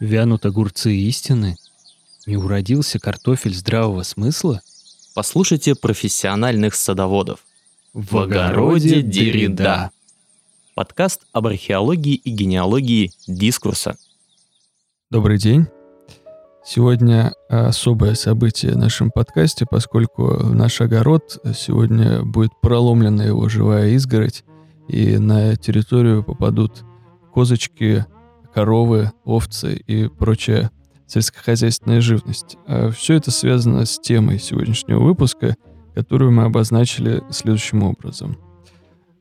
Вянут огурцы истины? Не уродился картофель здравого смысла? Послушайте профессиональных садоводов. В огороде Деррида. Подкаст об археологии и генеалогии дискурса. Добрый день. Сегодня особое событие в нашем подкасте, поскольку в наш огород сегодня будет проломлена его живая изгородь, и на территорию попадут козочки, коровы, овцы и прочая сельскохозяйственная живность. А все это связано с темой сегодняшнего выпуска, которую мы обозначили следующим образом.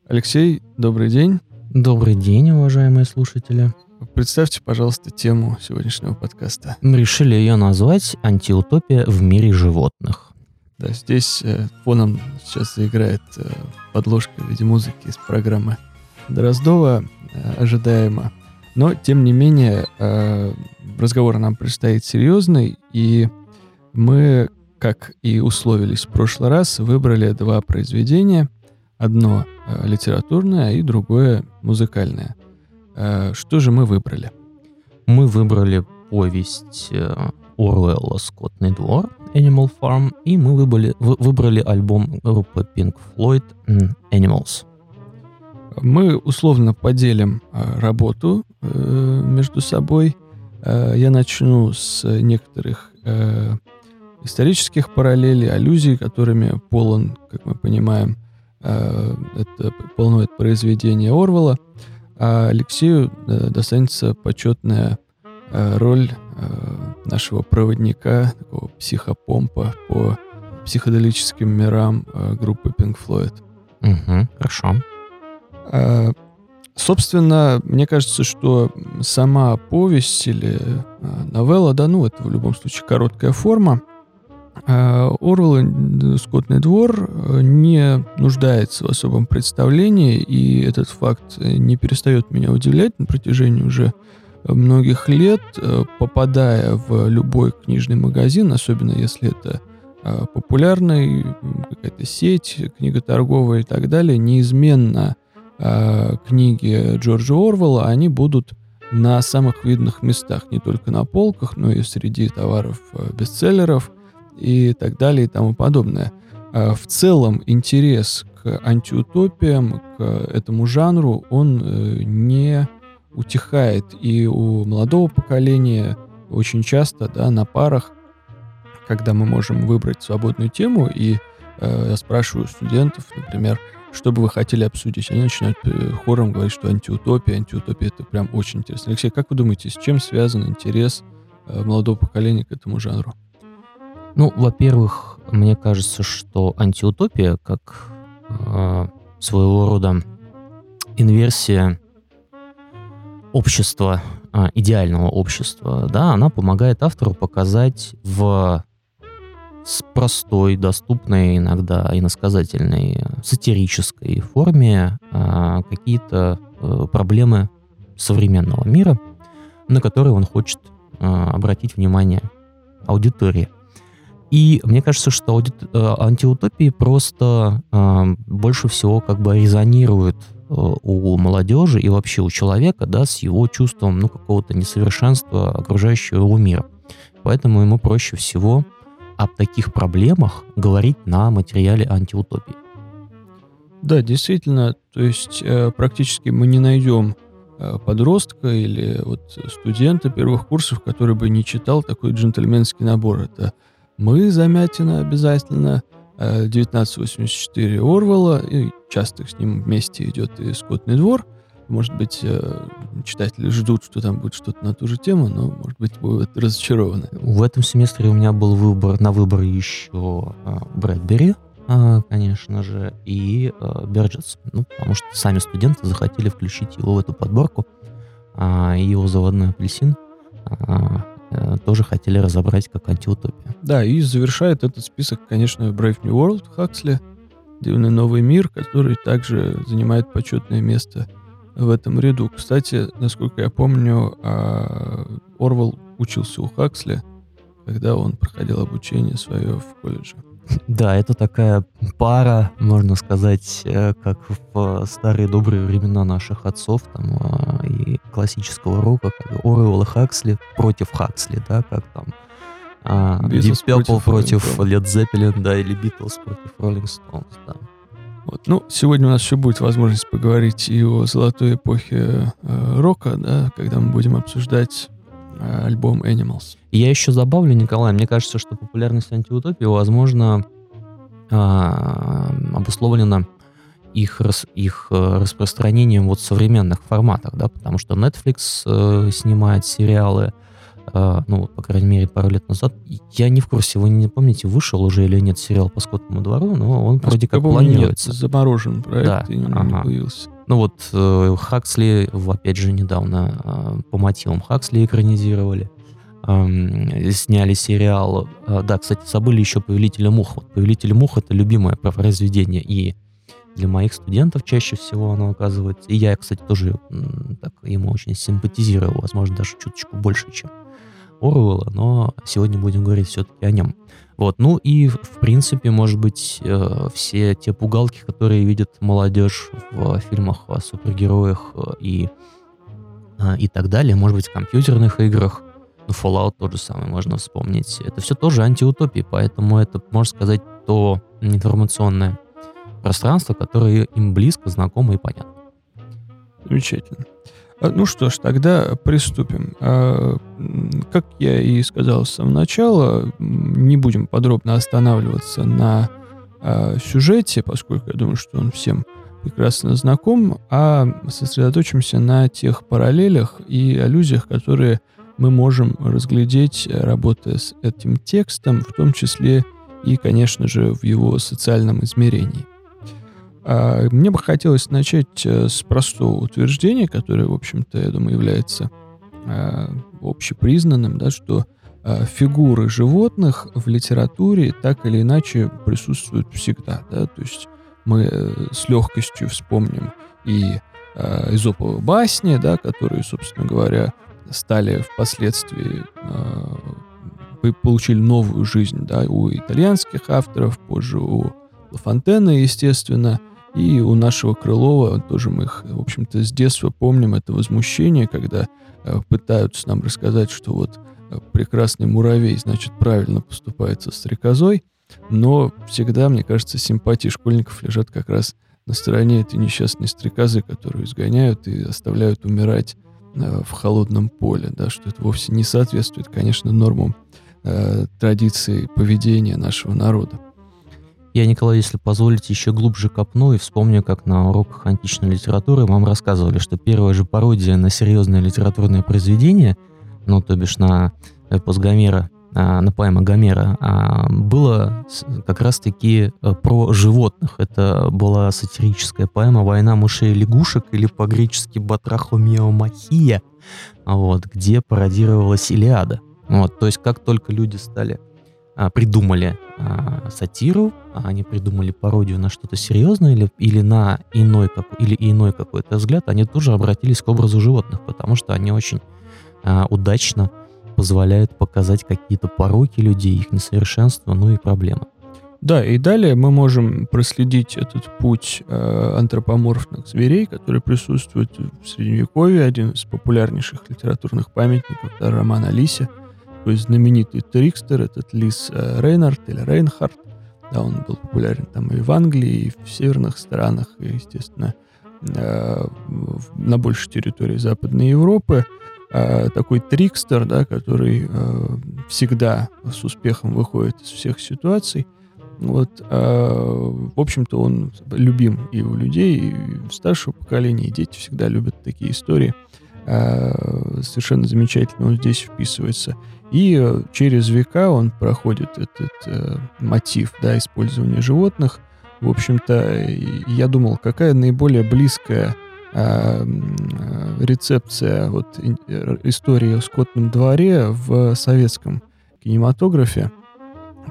Алексей, добрый день. Добрый день, уважаемые слушатели. Представьте, пожалуйста, тему сегодняшнего подкаста. Мы решили ее назвать «Антиутопия в мире животных». Да, здесь э, фоном сейчас заиграет э, подложка в виде музыки из программы Дроздова, э, ожидаемо. Но, тем не менее, э, разговор нам предстоит серьезный, и мы, как и условились в прошлый раз, выбрали два произведения. Одно э, литературное и другое музыкальное. Э, что же мы выбрали? Мы выбрали повесть Оруэлла «Скотный двор» Animal Farm, и мы выбрали, вы, выбрали альбом группы Pink Floyd Animals. Мы условно поделим э, работу э, между собой. Э, я начну с некоторых исторических параллелей, аллюзий, которыми полон, как мы понимаем, это полное произведение Орвала. А Алексею достанется почетная роль нашего проводника, такого психопомпа по психоделическим мирам группы Pink Floyd. Угу, хорошо. А, собственно, мне кажется, что сама повесть или а, новелла, да, ну, это в любом случае короткая форма, а, Орвелл «Скотный двор» не нуждается в особом представлении, и этот факт не перестает меня удивлять. На протяжении уже многих лет, попадая в любой книжный магазин, особенно если это популярный, какая-то сеть книготорговая и так далее, неизменно э, книги Джорджа Орвелла, они будут на самых видных местах, не только на полках, но и среди товаров э, бестселлеров и так далее и тому подобное. Э, в целом интерес к антиутопиям, к этому жанру, он не утихает. И у молодого поколения очень часто да, на парах, когда мы можем выбрать свободную тему, и э, я спрашиваю студентов, например, что бы вы хотели обсудить? Они начинают э, хором говорить, что антиутопия, антиутопия — это прям очень интересно. Алексей, как вы думаете, с чем связан интерес э, молодого поколения к этому жанру? Ну, во-первых, мне кажется, что антиутопия, как э, своего рода инверсия общества, э, идеального общества, да, она помогает автору показать в с простой, доступной иногда иносказательной, сатирической форме а, какие-то а, проблемы современного мира, на которые он хочет а, обратить внимание аудитории. И мне кажется, что ауди... антиутопии просто а, больше всего как бы резонируют у молодежи и вообще у человека, да, с его чувством, ну, какого-то несовершенства окружающего его мира. Поэтому ему проще всего об таких проблемах говорить на материале антиутопии. Да, действительно, то есть э, практически мы не найдем э, подростка или вот студента первых курсов, который бы не читал такой джентльменский набор. Это «Мы», Замятина обязательно, э, 1984 Орвелла, и часто с ним вместе идет и «Скотный двор», может быть, э, читатели ждут, что там будет что-то на ту же тему, но, может быть, будут разочарованы. В этом семестре у меня был выбор на выбор еще э, Брэдбери, э, конечно же, и Берджес. Ну, потому что сами студенты захотели включить его в эту подборку. И его заводной апельсин тоже хотели разобрать как антиутопия. Да, и завершает этот список, конечно, Brave New World Хаксли, Дивный новый мир, который также занимает почетное место в этом ряду. Кстати, насколько я помню, а, Орвал учился у Хаксли, когда он проходил обучение свое в колледже. Да, это такая пара, можно сказать, э, как в старые добрые времена наших отцов там, э, и классического рока, как Оруэлл и Хаксли против Хаксли, да, как там а, Deep Purple против Led Zeppelin, да, или Beatles против Rolling Stones, да. Вот. Ну, сегодня у нас еще будет возможность поговорить и о золотой эпохе э, рока, да, когда мы будем обсуждать э, альбом Animals. Я еще добавлю, Николай, мне кажется, что популярность антиутопии, возможно, а, обусловлена их, рас- их э, распространением вот в современных форматах, да, потому что Netflix э, снимает сериалы, э, ну, вот, по крайней мере, пару лет назад. Я не в курсе, вы не помните, вышел уже или нет сериал по Скотному двору, но он вроде как По-моему, нет, планируется. заморожен проект, Да, и он не ага. появился. Ну вот э, Хаксли, опять же, недавно э, по мотивам Хаксли экранизировали. Эм, сняли сериал. Э, да, кстати, забыли еще «Повелителя мух». Вот «Повелитель мух» — это любимое произведение и для моих студентов чаще всего оно оказывается. И я, кстати, тоже так ему очень симпатизировал, возможно, даже чуточку больше, чем Оруэлла, но сегодня будем говорить все-таки о нем. Вот, ну и, в принципе, может быть, э, все те пугалки, которые видит молодежь в фильмах о супергероях э, и, э, и так далее, может быть, в компьютерных играх, ну, Fallout тот же самый можно вспомнить. Это все тоже антиутопии, поэтому это, можно сказать, то информационное пространство, которое им близко, знакомо и понятно. Замечательно. А, Ну что ж, тогда приступим. А, Как я и сказал с самого начала, не будем подробно останавливаться на а, сюжете, поскольку я думаю, что он всем прекрасно знаком, а сосредоточимся на тех параллелях и аллюзиях, которые мы можем разглядеть, работая с этим текстом, в том числе и, конечно же, в его социальном измерении. А, Мне бы хотелось начать э, с простого утверждения, которое, в общем-то, я думаю, является а, общепризнанным, да, что а, фигуры животных в литературе так или иначе присутствуют всегда. Да? То есть мы э, с легкостью вспомним и а, Эзоповы басни, да, которые, собственно говоря, стали впоследствии получили новую жизнь да, у итальянских авторов, позже у Лафонтена, естественно, и у нашего Крылова тоже мы их, в общем-то, с детства помним это возмущение, когда э, пытаются нам рассказать, что вот э, прекрасный муравей, значит, правильно поступает со стрекозой, но всегда, мне кажется, симпатии школьников лежат как раз на стороне этой несчастной стрекозы, которую изгоняют и оставляют умирать э, в холодном поле, да, что это вовсе не соответствует, конечно, нормам э, традиции поведения нашего народа. Я, Николай, если позволите, еще глубже копну и вспомню, как на уроках античной литературы вам рассказывали, что первая же пародия на серьезное литературное произведение, ну, то бишь на эпос Гомера, а, на поэма Гомера, а, было как раз-таки э, про животных. Это была сатирическая поэма «Война мышей и лягушек» или по-гречески «Батрахомиомахия», вот, где пародировалась Илиада. Вот, то есть как только люди стали придумали а, сатиру, а они придумали пародию на что-то серьезное или, или на иной, как, или иной какой-то взгляд, они тоже обратились к образу животных, потому что они очень а, удачно позволяют показать какие-то пороки людей, их несовершенство, ну и проблемы. Да, и далее мы можем проследить этот путь э, антропоморфных зверей, который присутствует в Средневековье, один из популярнейших литературных памятников, это роман о лисе, есть знаменитый Трикстер, этот лис э, Рейнард или Рейнхард, да, он был популярен там и в Англии, и в северных странах, и, естественно, э, на большей территории Западной Европы. Э, такой трикстер, да, который всегда с успехом выходит из всех ситуаций. Вот, в общем-то, он любим и у людей, и старшего поколения, и дети всегда любят такие истории. Совершенно замечательно он здесь вписывается. И э, через века он проходит этот э, мотив да, использования животных. В общем-то, я думал, какая наиболее близкая м, э, рецепция вот, э, истории о скотном дворе в советском кинематографе.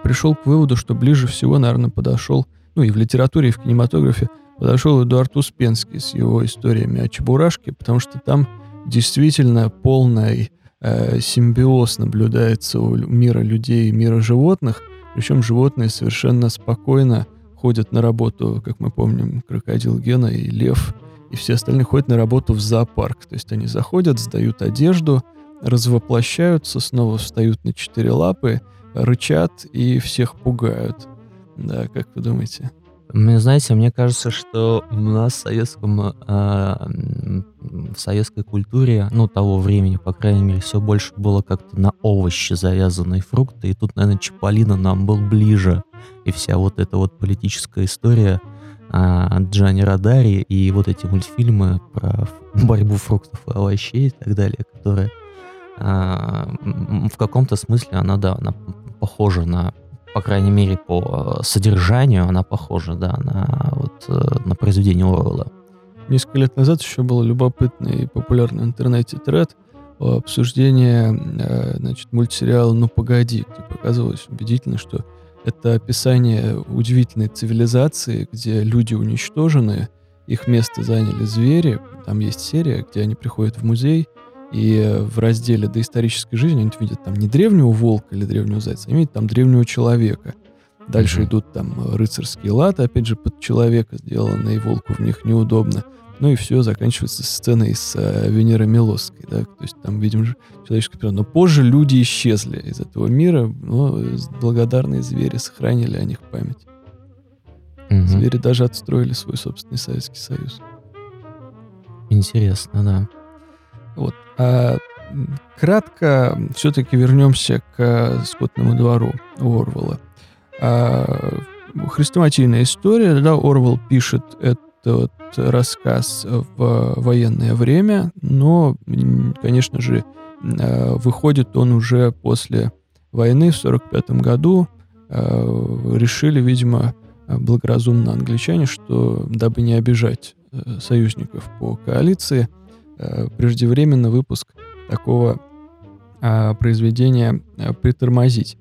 Пришел к выводу, что ближе всего, наверное, подошел, ну и в литературе, и в кинематографе, подошел Эдуард Успенский с его историями о Чебурашке, потому что там действительно полный э, симбиоз наблюдается у мира людей и мира животных. Причем животные совершенно спокойно ходят на работу, как мы помним, крокодил Гена и лев, и все остальные ходят на работу в зоопарк. То есть они заходят, сдают одежду, развоплощаются, снова встают на четыре лапы, рычат и всех пугают. Да, как вы думаете? Мне, знаете, мне кажется, что у нас в советском, э, в советской культуре, ну, того времени, по крайней мере, все больше было как-то на овощи завязанные фрукты, и тут, наверное, Чаполина нам был ближе, и вся вот эта вот политическая история э, Джани Радари и вот эти мультфильмы про борьбу фруктов и овощей и так далее, которые э, в каком-то смысле она, да, она похожа на по крайней мере, по э, содержанию она похожа, да, на, вот, э, на произведение Орвелла. Несколько лет назад еще был любопытный и популярный в интернете тред обсуждение э, значит, мультсериала «Ну погоди», где показывалось убедительно, что это описание удивительной цивилизации, где люди уничтожены, их место заняли звери. Там есть серия, где они приходят в музей, и в разделе доисторической жизни они видят там не древнего волка или древнего зайца, они видят там древнего человека. Дальше mm-hmm. идут там рыцарские латы, опять же, под человека сделанные, и волку в них неудобно. Ну и все, заканчивается сценой с э, Венерой Милосской, да, то есть там видим же человеческое природа. Но позже люди исчезли из этого мира, но благодарные звери сохранили о них память. Mm-hmm. Звери даже отстроили свой собственный Советский Союз. Интересно, да. Вот. А, кратко все-таки вернемся к скотному двору Орвала. А, хрестоматийная история, да, Орвал пишет этот рассказ в военное время, но, конечно же, а, выходит он уже после войны в 1945 году. А, решили, видимо, благоразумно англичане, что дабы не обижать э, союзников по коалиции – Э, преждевременно выпуск такого а, произведения а, притормозить.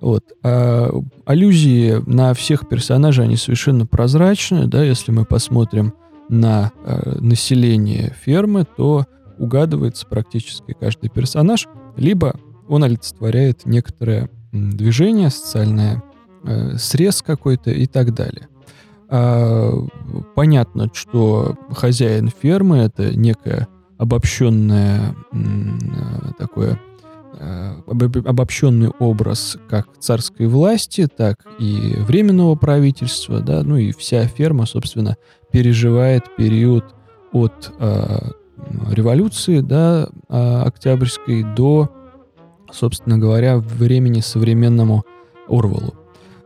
Вот. А, аллюзии на всех персонажей, они совершенно прозрачны, да, если мы посмотрим на а, население фермы, то угадывается практически каждый персонаж, либо он олицетворяет некоторое движение, социальное э, срез какой-то и так далее. А, понятно, что хозяин фермы это некая обобщенное такое э, обобщенный образ как царской власти, так и временного правительства, да, ну и вся ферма, собственно, переживает период от э, революции, да, э, октябрьской до, собственно говоря, времени современному Орвалу.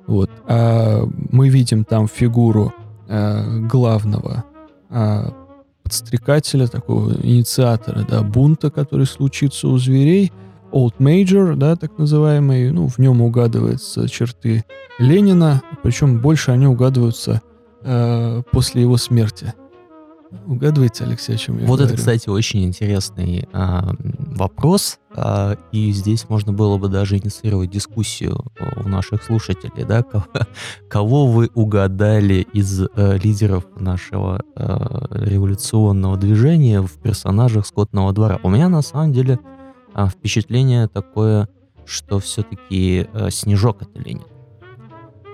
Вот. А мы видим там фигуру э, главного э, подстрекателя, такого инициатора, да, бунта, который случится у зверей. Old Major, да, так называемый, ну, в нем угадываются черты Ленина, причем больше они угадываются э, после его смерти. Угадываете, Алексей, о чем я Вот говорю? это, кстати, очень интересный а, вопрос, а, и здесь можно было бы даже инициировать дискуссию у наших слушателей, да, кого, кого вы угадали из а, лидеров нашего а, революционного движения в персонажах Скотного двора. У меня на самом деле а, впечатление такое, что все-таки а, Снежок это Ленин.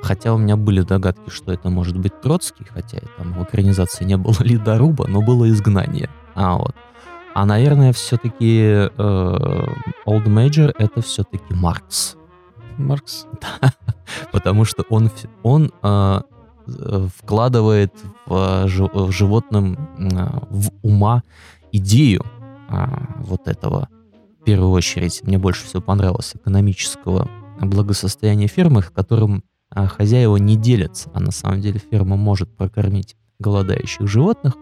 Хотя у меня были догадки, что это может быть Троцкий, хотя там в экранизации не было ледоруба, но было изгнание. А вот. А, наверное, все-таки э, Old Major это все-таки Маркс. Маркс? Да. Потому что он, он э, вкладывает в, в животном э, в ума идею э, вот этого, в первую очередь, мне больше всего понравилось, экономического благосостояния фермы, в котором а хозяева не делятся, а на самом деле ферма может прокормить голодающих животных.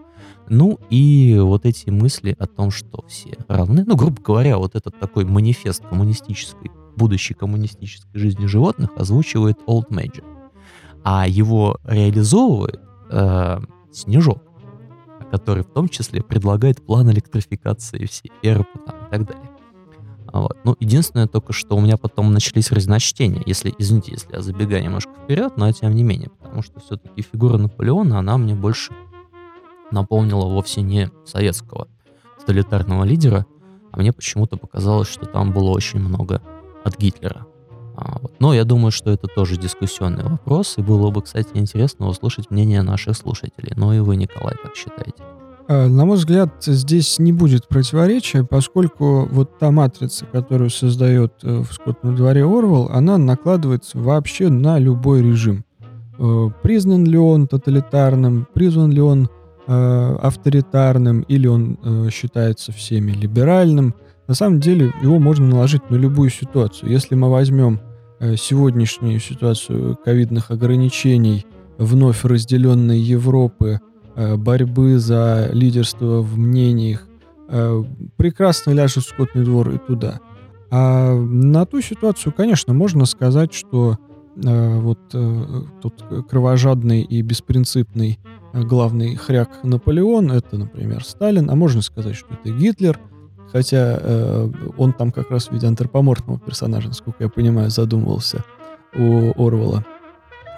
Ну и вот эти мысли о том, что все равны, ну, грубо говоря, вот этот такой манифест коммунистической, будущей коммунистической жизни животных озвучивает Old Major. А его реализовывает э, Снежок, который в том числе предлагает план электрификации всей фермы и так далее. Вот. Ну, единственное только, что у меня потом начались разночтения, если, извините, если я забегаю немножко вперед, но тем не менее, потому что все-таки фигура Наполеона, она мне больше напомнила вовсе не советского тоталитарного лидера, а мне почему-то показалось, что там было очень много от Гитлера. А, вот. Но я думаю, что это тоже дискуссионный вопрос, и было бы, кстати, интересно услышать мнение наших слушателей. Ну и вы, Николай, как считаете? А, На мой взгляд, здесь не будет противоречия, поскольку вот та матрица, которую создает э, в скотном дворе Орвел, она накладывается вообще на любой режим. Э, Признан ли он тоталитарным, признан ли он э, авторитарным, или он э, считается всеми либеральным. На самом деле его можно наложить на любую ситуацию. Если мы возьмем э, сегодняшнюю ситуацию ковидных ограничений, вновь разделенной Европы, э, борьбы за лидерство в мнениях, э, прекрасно ляжет скотный двор и туда. А на ту ситуацию, конечно, можно сказать, что э, вот э, тот кровожадный и беспринципный э, главный хряк Наполеон, это, например, Сталин, а можно сказать, что это Гитлер, хотя э, он там как раз в виде антропоморфного персонажа, насколько я понимаю, задумывался у Орвала,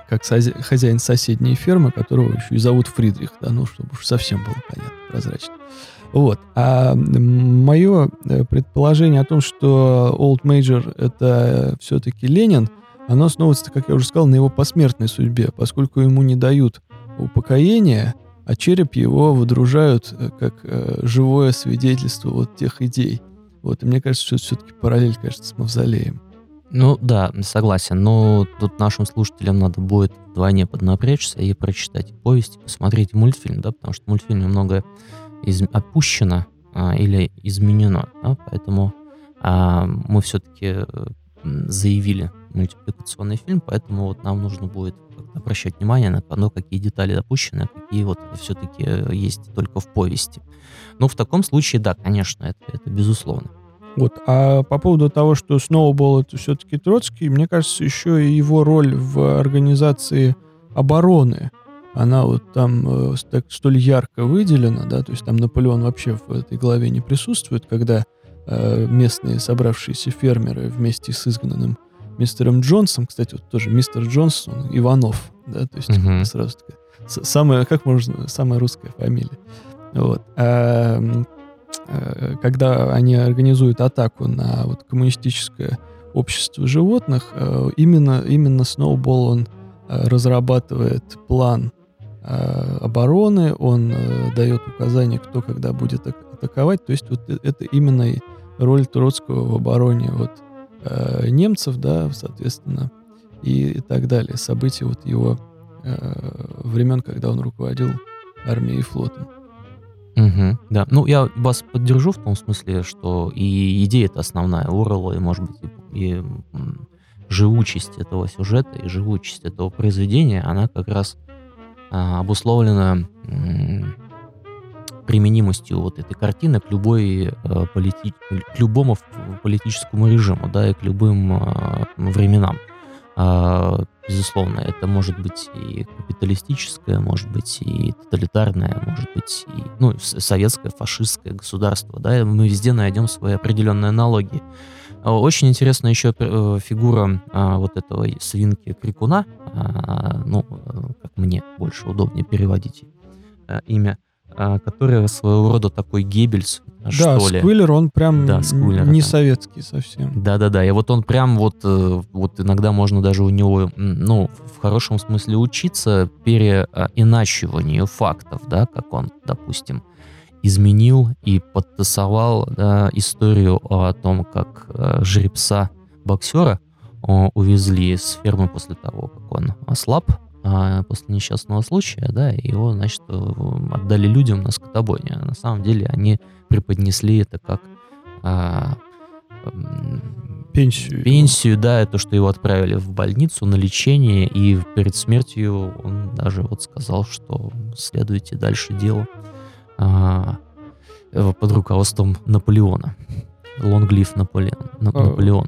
как хозяин соседней фермы, которого еще и зовут Фридрих, да, ну, чтобы уж совсем было понятно, прозрачно. Вот. А мое предположение о том, что Old Major это все-таки Ленин, оно основывается, как я уже сказал, на его посмертной судьбе, поскольку ему не дают упокоения, а череп его выдружают э, как э, живое свидетельство вот тех идей. Вот, и мне кажется, что это все-таки параллель, кажется, с мавзолеем. Ну да, согласен, но тут нашим слушателям надо будет вдвойне поднапрячься и прочитать повесть, посмотреть мультфильм, да, потому что в мультфильме многое из... опущено а, или изменено, да, поэтому а, мы все-таки заявили мультипликационный фильм, поэтому вот нам нужно будет обращать внимание на то, какие детали допущены, а какие вот все-таки есть только в повести. Ну, в таком случае, да, конечно, это, это безусловно. Вот. А по поводу того, что Сноубол это все-таки Троцкий, мне кажется, еще и его роль в организации обороны, она вот там э, так, столь ярко выделена, да, то есть там Наполеон вообще в этой главе не присутствует, когда э, местные собравшиеся фермеры вместе с изгнанным мистером Джонсом, кстати, вот тоже мистер Джонс, он Иванов, да, то есть uh-huh. сразу такая, самая, как можно, самая русская фамилия. Вот. А, когда они организуют атаку на вот коммунистическое общество животных, именно, именно Сноубол, он разрабатывает план обороны, он дает указания, кто когда будет атаковать, то есть вот это именно роль Троцкого в обороне вот э, немцев, да, соответственно, и, и так далее. События вот его э, времен, когда он руководил армией и флотом. Угу, да, ну я вас поддержу в том смысле, что и идея это основная Орла, и, может быть, и, и живучесть этого сюжета, и живучесть этого произведения, она как раз а, обусловлена применимостью вот этой картины к любой э, полити... к любому политическому режиму, да, и к любым э, временам. Э, безусловно, это может быть и капиталистическое, может быть и тоталитарное, может быть и ну, советское, фашистское государство, да, мы везде найдем свои определенные аналогии. Очень интересная еще э, фигура а, вот этого свинки Крикуна, а, ну, как мне больше удобнее переводить а, имя, а, который своего рода такой Геббельс, да, что ли. Сквиллер, он прям да, Сквиллер, не да. советский совсем. Да-да-да, и вот он прям вот, э, вот иногда можно даже у него, ну, в хорошем смысле учиться переиначиванию фактов, да, как он, допустим, изменил и подтасовал да, историю о том, как э, жеребца боксера увезли с фермы после того, как он ослаб, а, после несчастного случая, да, его, значит, э, отдали людям на скотобойне. На самом деле они преподнесли это как а, пенсию. Пенсию, да, это что его отправили в больницу на лечение, и перед смертью он даже вот сказал, что следуйте дальше дело а, под руководством Наполеона. Лонглиф Наполеон. Наполеон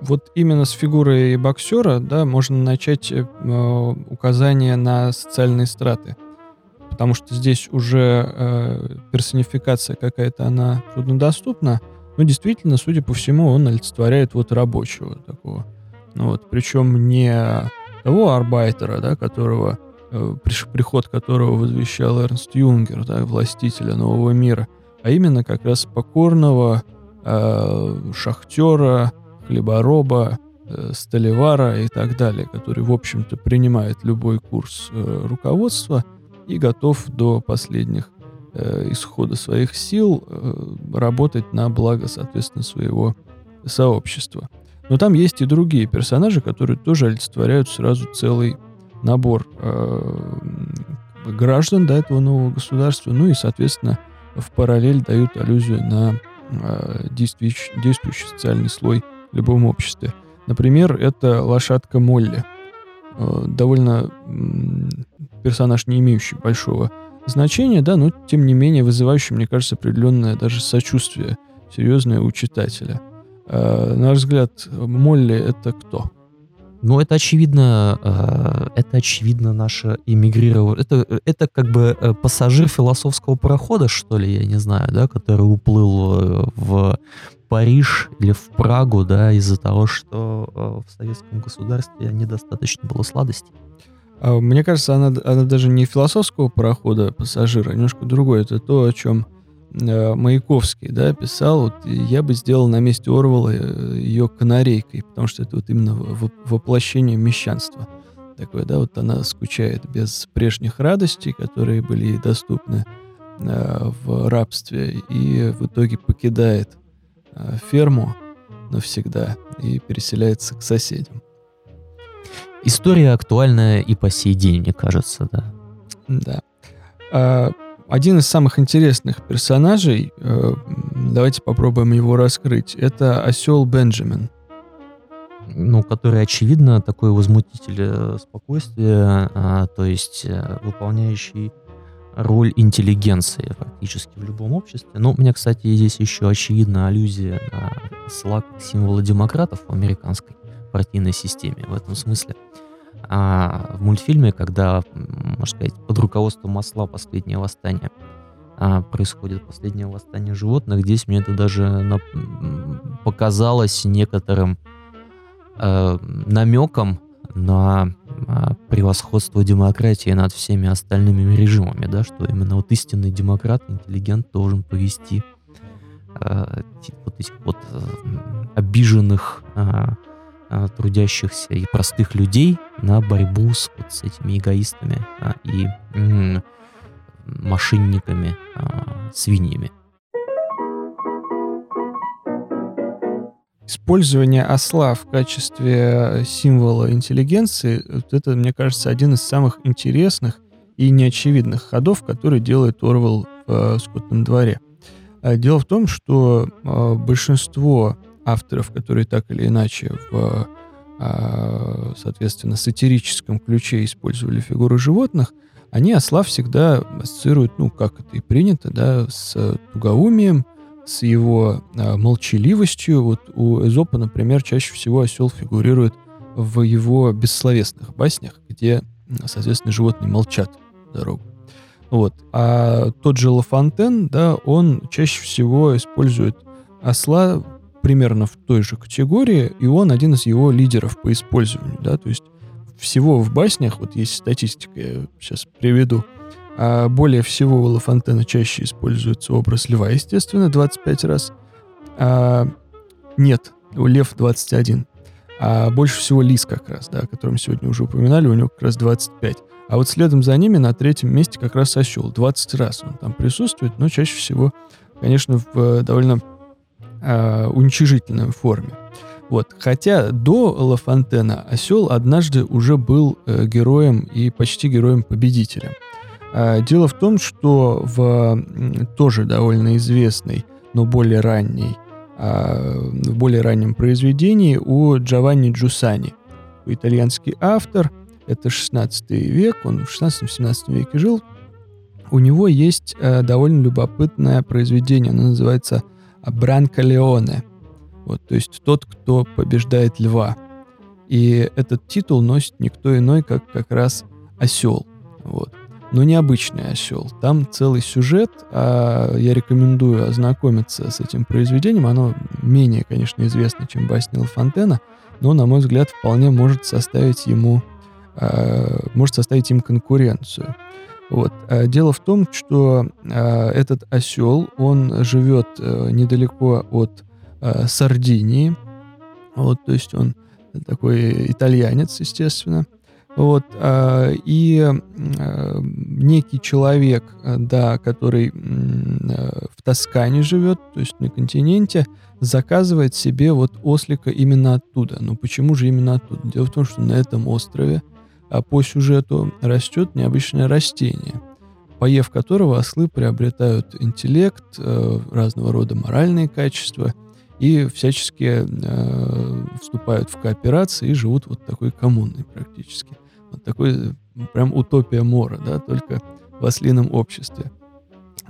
вот именно с фигурой боксера, да, можно начать э, указание на социальные страты. Потому что здесь уже э, персонификация какая-то, она труднодоступна. Но действительно, судя по всему, он олицетворяет вот рабочего такого. Ну, вот, причем не того арбайтера, да, которого, э, приход которого возвещал Эрнст Юнгер, да, властителя нового мира, а именно как раз покорного э, шахтера, хлебороба, э, Столивара и так далее, который, в общем-то, принимает любой курс э, руководства и готов до последних э, исхода своих сил работать на благо, соответственно, своего сообщества. Но там есть и другие персонажи, которые тоже олицетворяют сразу целый набор граждан до этого нового государства, ну и, соответственно, в параллель дают аллюзию на действующий, действующий социальный слой любом обществе. Например, это лошадка Молли. Э, довольно персонаж, не имеющий большого значения, да, но тем не менее вызывающий, мне кажется, определенное даже сочувствие серьезное у читателя. Э, на ваш взгляд, Молли это кто? Ну, это очевидно, э, это очевидно наше эмигрирование. Это, это как бы пассажир философского парохода, что ли, я не знаю, да, который уплыл в Париж или в Прагу, да, из-за того, что в советском государстве недостаточно было сладостей. А, мне кажется, она, она даже не философского парохода пассажира, а немножко другое. Это то, о чем э, Маяковский, да, писал, вот я бы сделал на месте Орвала э, ее канарейкой, потому что это вот именно воплощение мещанства. Такое, да, вот она скучает без прежних радостей, которые были доступны э, в рабстве, и в итоге покидает э, ферму навсегда и переселяется к соседям. История актуальная и по сей день, мне кажется, да. Да. А, один из самых интересных персонажей, э, давайте попробуем его раскрыть, это осел Бенджамин. Ну, который, очевидно, такой возмутитель э, спокойствия, а, то есть э, выполняющий роль интеллигенции фактически в любом обществе. Ну, мне, кстати, здесь еще очевидна аллюзия на как символа демократов в американской партийной системе в этом смысле. А в мультфильме, когда, можно сказать, под руководством масла «Последнее восстание» а, происходит последнее восстание животных, здесь мне это даже на, показалось некоторым э, намеком на превосходство демократии над всеми остальными режимами, да, что именно вот истинный демократ, интеллигент должен повести э, вот этих вот э, обиженных э, а, трудящихся и простых людей на борьбу с, вот, с этими эгоистами а, и м- мошенниками, а, свиньями. Использование осла в качестве символа интеллигенции, вот это, мне кажется, один из самых интересных и неочевидных ходов, которые делает Орвел в э, «Скотном дворе». Дело в том, что э, большинство авторов, которые так или иначе в, соответственно, сатирическом ключе использовали фигуры животных, они осла всегда ассоциируют, ну, как это и принято, да, с тугоумием, с его а, молчаливостью. Вот у Эзопа, например, чаще всего осел фигурирует в его бессловесных баснях, где, соответственно, животные молчат дорогу. Вот. А тот же Лафонтен, да, он чаще всего использует осла примерно в той же категории, и он один из его лидеров по использованию, да, то есть всего в баснях, вот есть статистика, я сейчас приведу, а более всего у Лафонтена чаще используется образ льва, естественно, 25 раз. А, нет, у лев 21. А больше всего лис как раз, да, о котором сегодня уже упоминали, у него как раз 25. А вот следом за ними на третьем месте как раз осел. 20 раз он там присутствует, но чаще всего, конечно, в э, довольно э, уничижительной форме. Вот. Хотя до Лафонтена осел однажды уже был э, героем и почти героем-победителем. Э, дело в том, что в тоже довольно известной, но более ранней, э, в более раннем произведении у Джованни Джусани, итальянский автор, это 16 век, он в 16-17 веке жил, у него есть э, довольно любопытное произведение, оно называется Бранко Леоне. Вот, то есть тот, кто побеждает льва. И этот титул носит никто иной, как как раз осел. Вот. Но необычный осел. Там целый сюжет, а я рекомендую ознакомиться с этим произведением. Оно менее, конечно, известно, чем басни Фонтена, но, на мой взгляд, вполне может составить ему, э, может составить им конкуренцию. Вот. А дело в том, что э, этот осел, он живет э, недалеко от э, Сардинии. Вот, то есть он такой итальянец, естественно. Вот, а, и а, некий человек, да, который в Тоскане живет, то есть на континенте, заказывает себе вот ослика именно оттуда. Но почему же именно оттуда? Дело в том, что на этом острове а по сюжету растет необычное растение, поев которого ослы приобретают интеллект, э, разного рода моральные качества и всячески э, вступают в кооперации и живут вот такой коммунной практически. Вот такой прям утопия Мора, да, только в ослином обществе.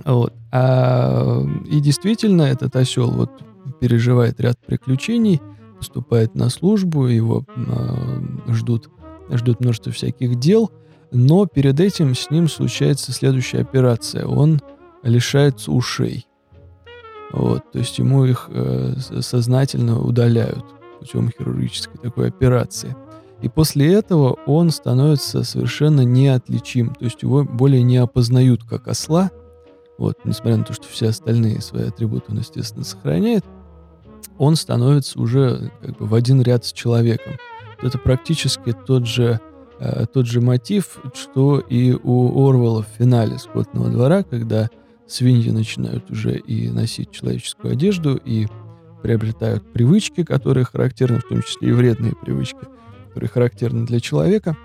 Вот. А, и действительно, этот осел вот переживает ряд приключений, поступает на службу, его э, ждут ждет множество всяких дел, но перед этим с ним случается следующая операция. Он лишается ушей. Вот, то есть ему их э, сознательно удаляют путем хирургической такой операции. И после этого он становится совершенно неотличим, то есть его более не опознают как осла, вот, несмотря на то, что все остальные свои атрибуты он, естественно, сохраняет, он становится уже как бы в один ряд с человеком. Это практически тот же, э, тот же мотив, что и у Орвала в финале «Скотного двора», когда свиньи начинают уже и носить человеческую одежду, и приобретают привычки, которые характерны, в том числе и вредные привычки, которые характерны для человека,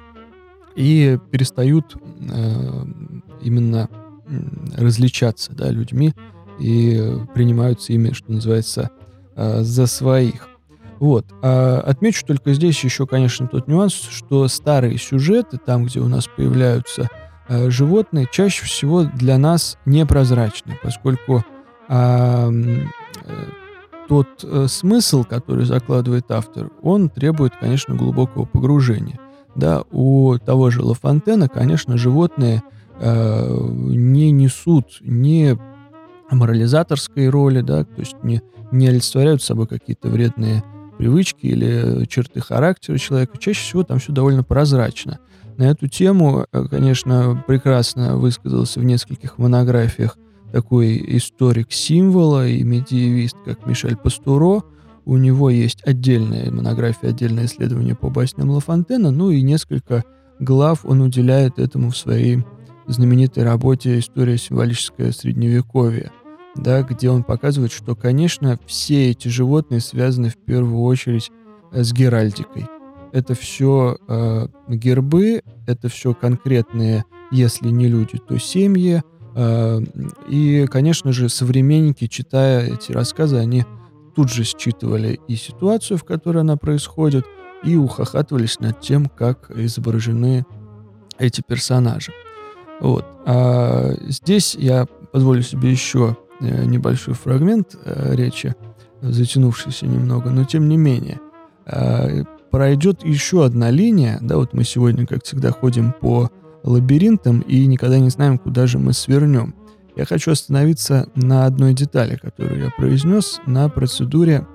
и перестают э, именно различаться да, людьми и принимаются ими, что называется, э, за своих. Вот. А отмечу только здесь еще, конечно, тот нюанс, что старые сюжеты, там, где у нас появляются э, животные, чаще всего для нас непрозрачны, поскольку э, тот э, смысл, который закладывает автор, он требует, конечно, глубокого погружения. Да, у того же Лафонтена, конечно, животные э, не несут ни морализаторской роли, да, то есть не, не олицетворяют собой какие-то вредные привычки или черты характера человека, чаще всего там все довольно прозрачно. На эту тему, э, конечно, прекрасно высказался в нескольких монографиях такой историк символа и медиевист, как Мишель Пастуро. У него есть отдельная монография, отдельное исследование по басням Лафонтена, ну и несколько глав он уделяет этому в своей знаменитой работе «История символическое средневековье» да, где он показывает, что, конечно, все эти животные связаны в первую очередь э, с геральдикой. Это все э, гербы, это все конкретные, если не люди, то семьи. Э, и, конечно же, современники, читая эти рассказы, они тут же считывали и ситуацию, в которой она происходит, и ухахатывались над тем, как изображены эти персонажи. Вот. А здесь я позволю себе еще Э, небольшой фрагмент э, речи, затянувшийся немного, но тем не менее. Пройдет еще одна линия, да, вот мы сегодня, как всегда, ходим по лабиринтам и никогда не знаем, куда же мы свернем. Я хочу остановиться на одной детали, которую я произнес, на процедуре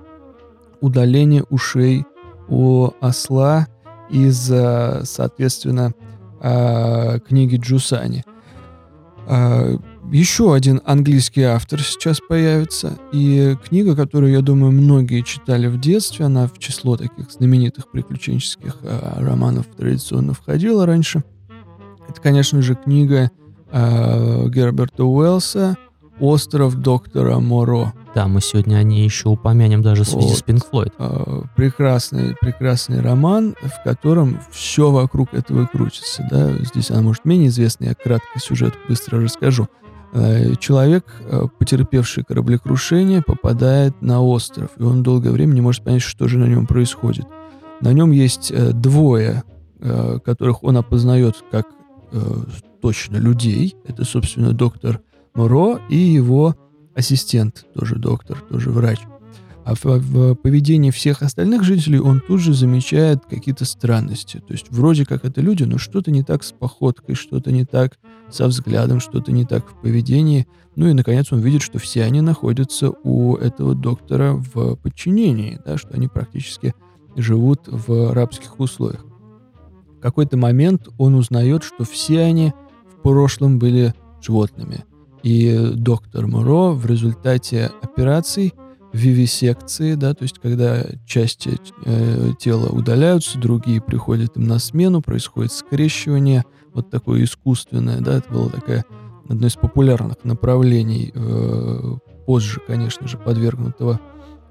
удаления ушей у осла из, соответственно, книги Джусани. Еще один английский автор сейчас появится, и книга, которую, я думаю, многие читали в детстве, она в число таких знаменитых приключенческих э, романов традиционно входила раньше. Это, конечно же, книга э, Герберта Уэллса «Остров доктора Моро». Да, мы сегодня о ней еще упомянем даже в связи вот. с Pink Floyd. Э, прекрасный, прекрасный роман, в котором все вокруг этого крутится. Да? Здесь она, может, менее известная, я кратко сюжет быстро расскажу. Э, человек, э, потерпевший кораблекрушение, попадает на остров, и он долгое время не может понять, что же на нем происходит. На нем есть э, двое, которых он опознает как точно людей. Это, собственно, доктор Моро и его ассистент, тоже доктор, тоже врач. А в, в поведении всех остальных жителей он тут же замечает какие-то странности. То есть вроде как это люди, но что-то не так с походкой, что-то не так со взглядом, что-то не так в поведении. Ну и, наконец, он видит, что все они находятся у этого доктора в подчинении, да, что они практически живут в рабских условиях. В какой-то момент он узнает, что все они в прошлом были животными. И доктор Муро в результате операций – вивисекции, да, то есть когда части э, тела удаляются, другие приходят им на смену, происходит скрещивание, вот такое искусственное, да, это было такое одно из популярных направлений, э, позже, конечно же, подвергнутого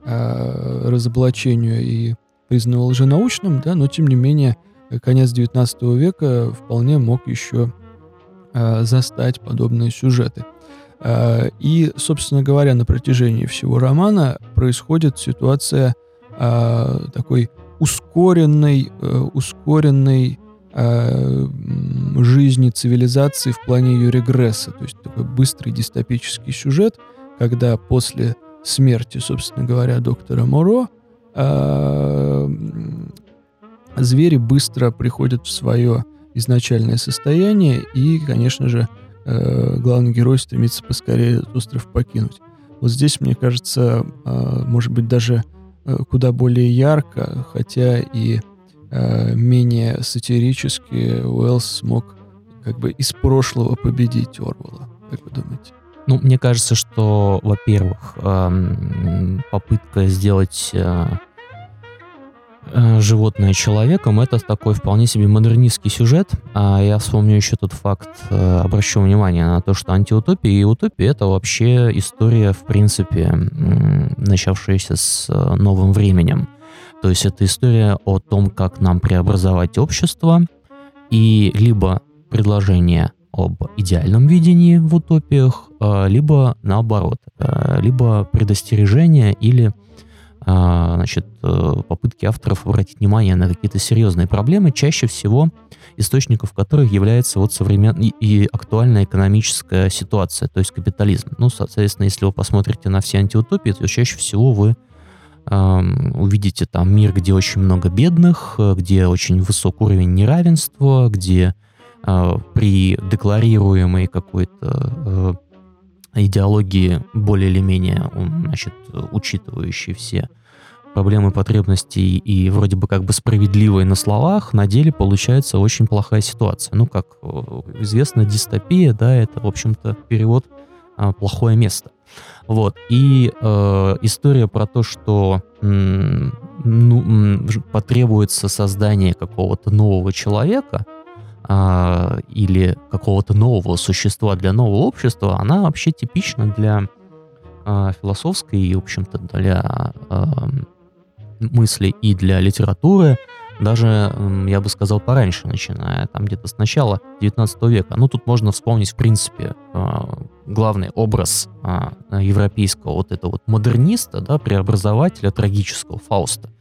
э, разоблачению и признанного лженаучным, да, но тем не менее конец 19 века вполне мог еще э, застать подобные сюжеты. Э, и, собственно говоря, на протяжении всего романа происходит ситуация э, такой ускоренной, э, ускоренной жизни цивилизации в плане ее регресса. То есть такой быстрый дистопический сюжет, когда после смерти, собственно говоря, доктора Моро, звери быстро приходят в свое изначальное состояние, и, конечно же, э, главный герой стремится поскорее этот остров покинуть. Вот здесь, мне кажется, э, может быть, даже э, куда более ярко, хотя и э, менее сатирически Уэллс смог как бы из прошлого победить Орвала. Как вы думаете? Ну, мне кажется, что, во-первых, эм, попытка сделать животное человеком, это такой вполне себе модернистский сюжет. А я вспомню еще тот факт, э, обращу внимание на то, что антиутопия и утопия это вообще история, в принципе, начавшаяся с э, новым временем. То есть это история о том, как нам преобразовать общество, и либо предложение об идеальном видении в утопиях, либо наоборот, либо предостережение или значит, э, попытки авторов обратить внимание на какие-то серьезные проблемы, чаще всего источников которых является вот современная и актуальная экономическая ситуация, то есть капитализм. Ну, соответственно, если вы посмотрите на все антиутопии, то чаще всего вы увидите там мир, где очень много бедных, где очень высок уровень неравенства, где э, при декларируемой какой-то э, идеологии более или менее, значит, учитывающей все проблемы потребностей и вроде бы как бы справедливой на словах, на деле получается очень плохая ситуация. Ну, как э, известно, дистопия, да, это, в общем-то, перевод а, «плохое место». Вот. И э, история про то, что м, ну, м, потребуется создание какого-то нового человека, э, или какого-то нового существа для нового общества, она вообще типична для э, философской и, в общем-то, для э, мысли и для литературы, даже, я бы сказал, пораньше, начиная там где-то с начала 19 века. Ну, тут можно вспомнить, в принципе, а, главный образ а, европейского вот этого вот модерниста, да, преобразователя трагического Фауста,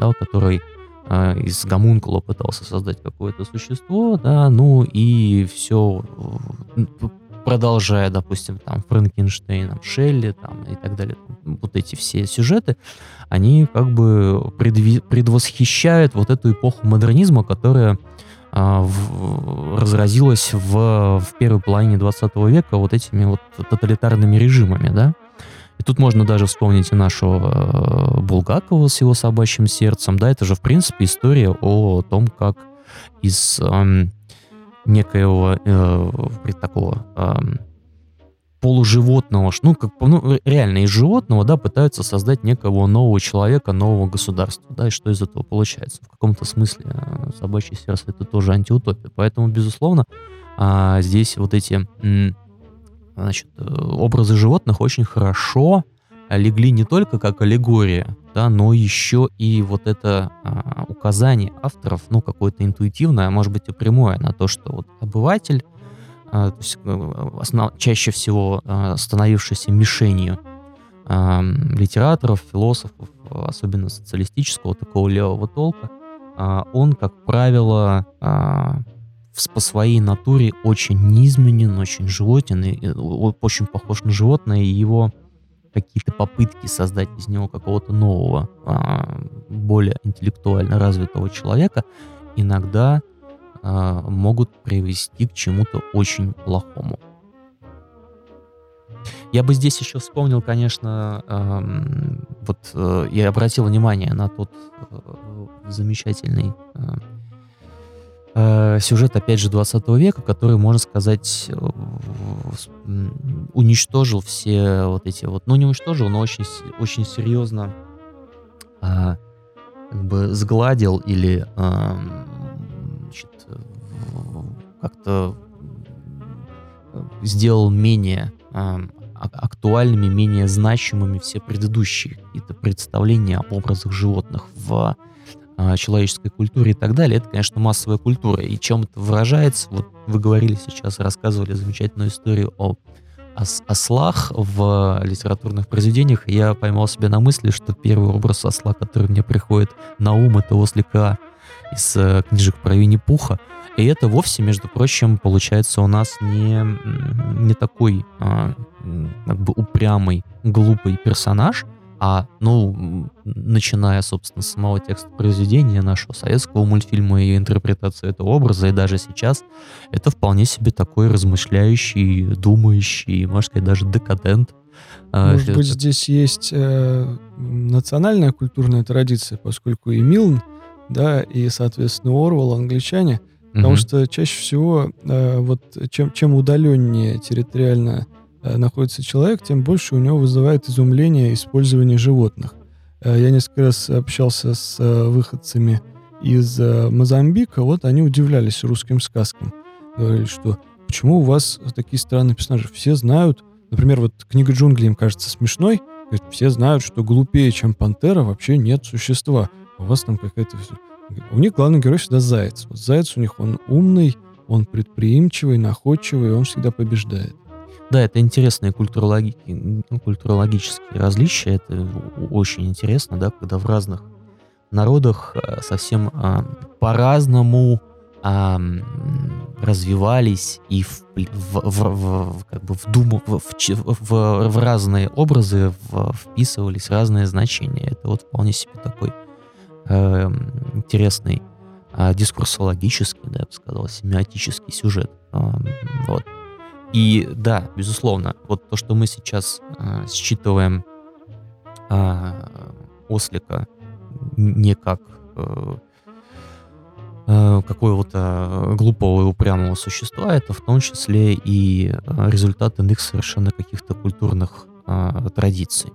да, который а, из гомункула пытался создать какое-то существо, да, ну и все продолжая, допустим, там, Франкенштейном, Шелли, там, и так далее, вот эти все сюжеты, они как бы предви- предвосхищают вот эту эпоху модернизма, которая а, в, разразилась в, в первой половине 20 века вот этими вот тоталитарными режимами, да. И тут можно даже вспомнить и нашего э, Булгакова с его собачьим сердцем, да, это же, в принципе, история о том, как из... Э, некоего э, такого э, полуживотного, ну, как, ну, реально из животного, да, пытаются создать некого нового человека, нового государства, да, и что из этого получается? В каком-то смысле э, собачье сердце это тоже антиутопия. Поэтому, безусловно, э, здесь вот эти, э, значит, образы животных очень хорошо легли не только как аллегория, да, но еще и вот это а, указание авторов, ну, какое-то интуитивное, а может быть и прямое, на то, что вот обыватель, а, то есть, э, основ, чаще всего а, становившийся мишенью а, литераторов, философов, особенно социалистического такого левого толка, а, он, как правило, а, по своей натуре очень низменен, очень животен, и, очень похож на животное, и его какие-то попытки создать из него какого-то нового, а, более интеллектуально развитого человека иногда а, могут привести к чему-то очень плохому. Я бы здесь еще вспомнил, конечно, вот э, я обратил внимание на тот э, замечательный э, э, сюжет, опять же, 20 века, который, можно сказать, э, уничтожил все вот эти вот, ну не уничтожил, но очень, очень серьезно а, как бы сгладил или ам, значит, как-то м, сделал менее ам, а- актуальными, менее значимыми все предыдущие какие-то представления об образах животных в человеческой культуре и так далее. Это, конечно, массовая культура. И чем это выражается? Вот вы говорили сейчас, рассказывали замечательную историю о ос- ослах в литературных произведениях. Я поймал себя на мысли, что первый образ осла, который мне приходит на ум, это ослика из э, книжек про Винни-Пуха. И это вовсе, между прочим, получается у нас не, не такой а, как бы упрямый, глупый персонаж, а, ну, начиная, собственно, с самого текста произведения нашего советского мультфильма и интерпретации этого образа, и даже сейчас, это вполне себе такой размышляющий, думающий, можно сказать, даже декадент. А, Может это- быть, здесь есть э, национальная культурная традиция, поскольку и Милн, да, и, соответственно, Орвал, англичане, потому Мгм. что чаще всего э, вот чем, чем удаленнее территориально находится человек, тем больше у него вызывает изумление использование животных. Э, я несколько раз общался с э, выходцами из э, Мозамбика, вот они удивлялись русским сказкам. Говорили, что почему у вас такие странные персонажи? Все знают, например, вот книга джунглей им кажется смешной, говорит, все знают, что глупее, чем пантера, вообще нет существа. У вас там какая-то... У них главный герой всегда заяц. Вот заяц у них, он умный, он предприимчивый, находчивый, он всегда побеждает. Да, это интересные культурологи- ну, культурологические различия. Это очень интересно, да, когда в разных народах э, совсем а, по-разному а, развивались и в, в- в- в- как бы вдумыв- в, в в- в разные образы в- вписывались разные значения. Это вот вполне себе такой э, интересный а, дискурсологический, да, я бы сказал, семиотический сюжет. А, вот. И да, безусловно, вот то, что мы сейчас а, считываем а, ослика не как э, э, какого-то глупого и упрямого существа, это в том числе и э, результат иных совершенно каких-то культурных а, традиций.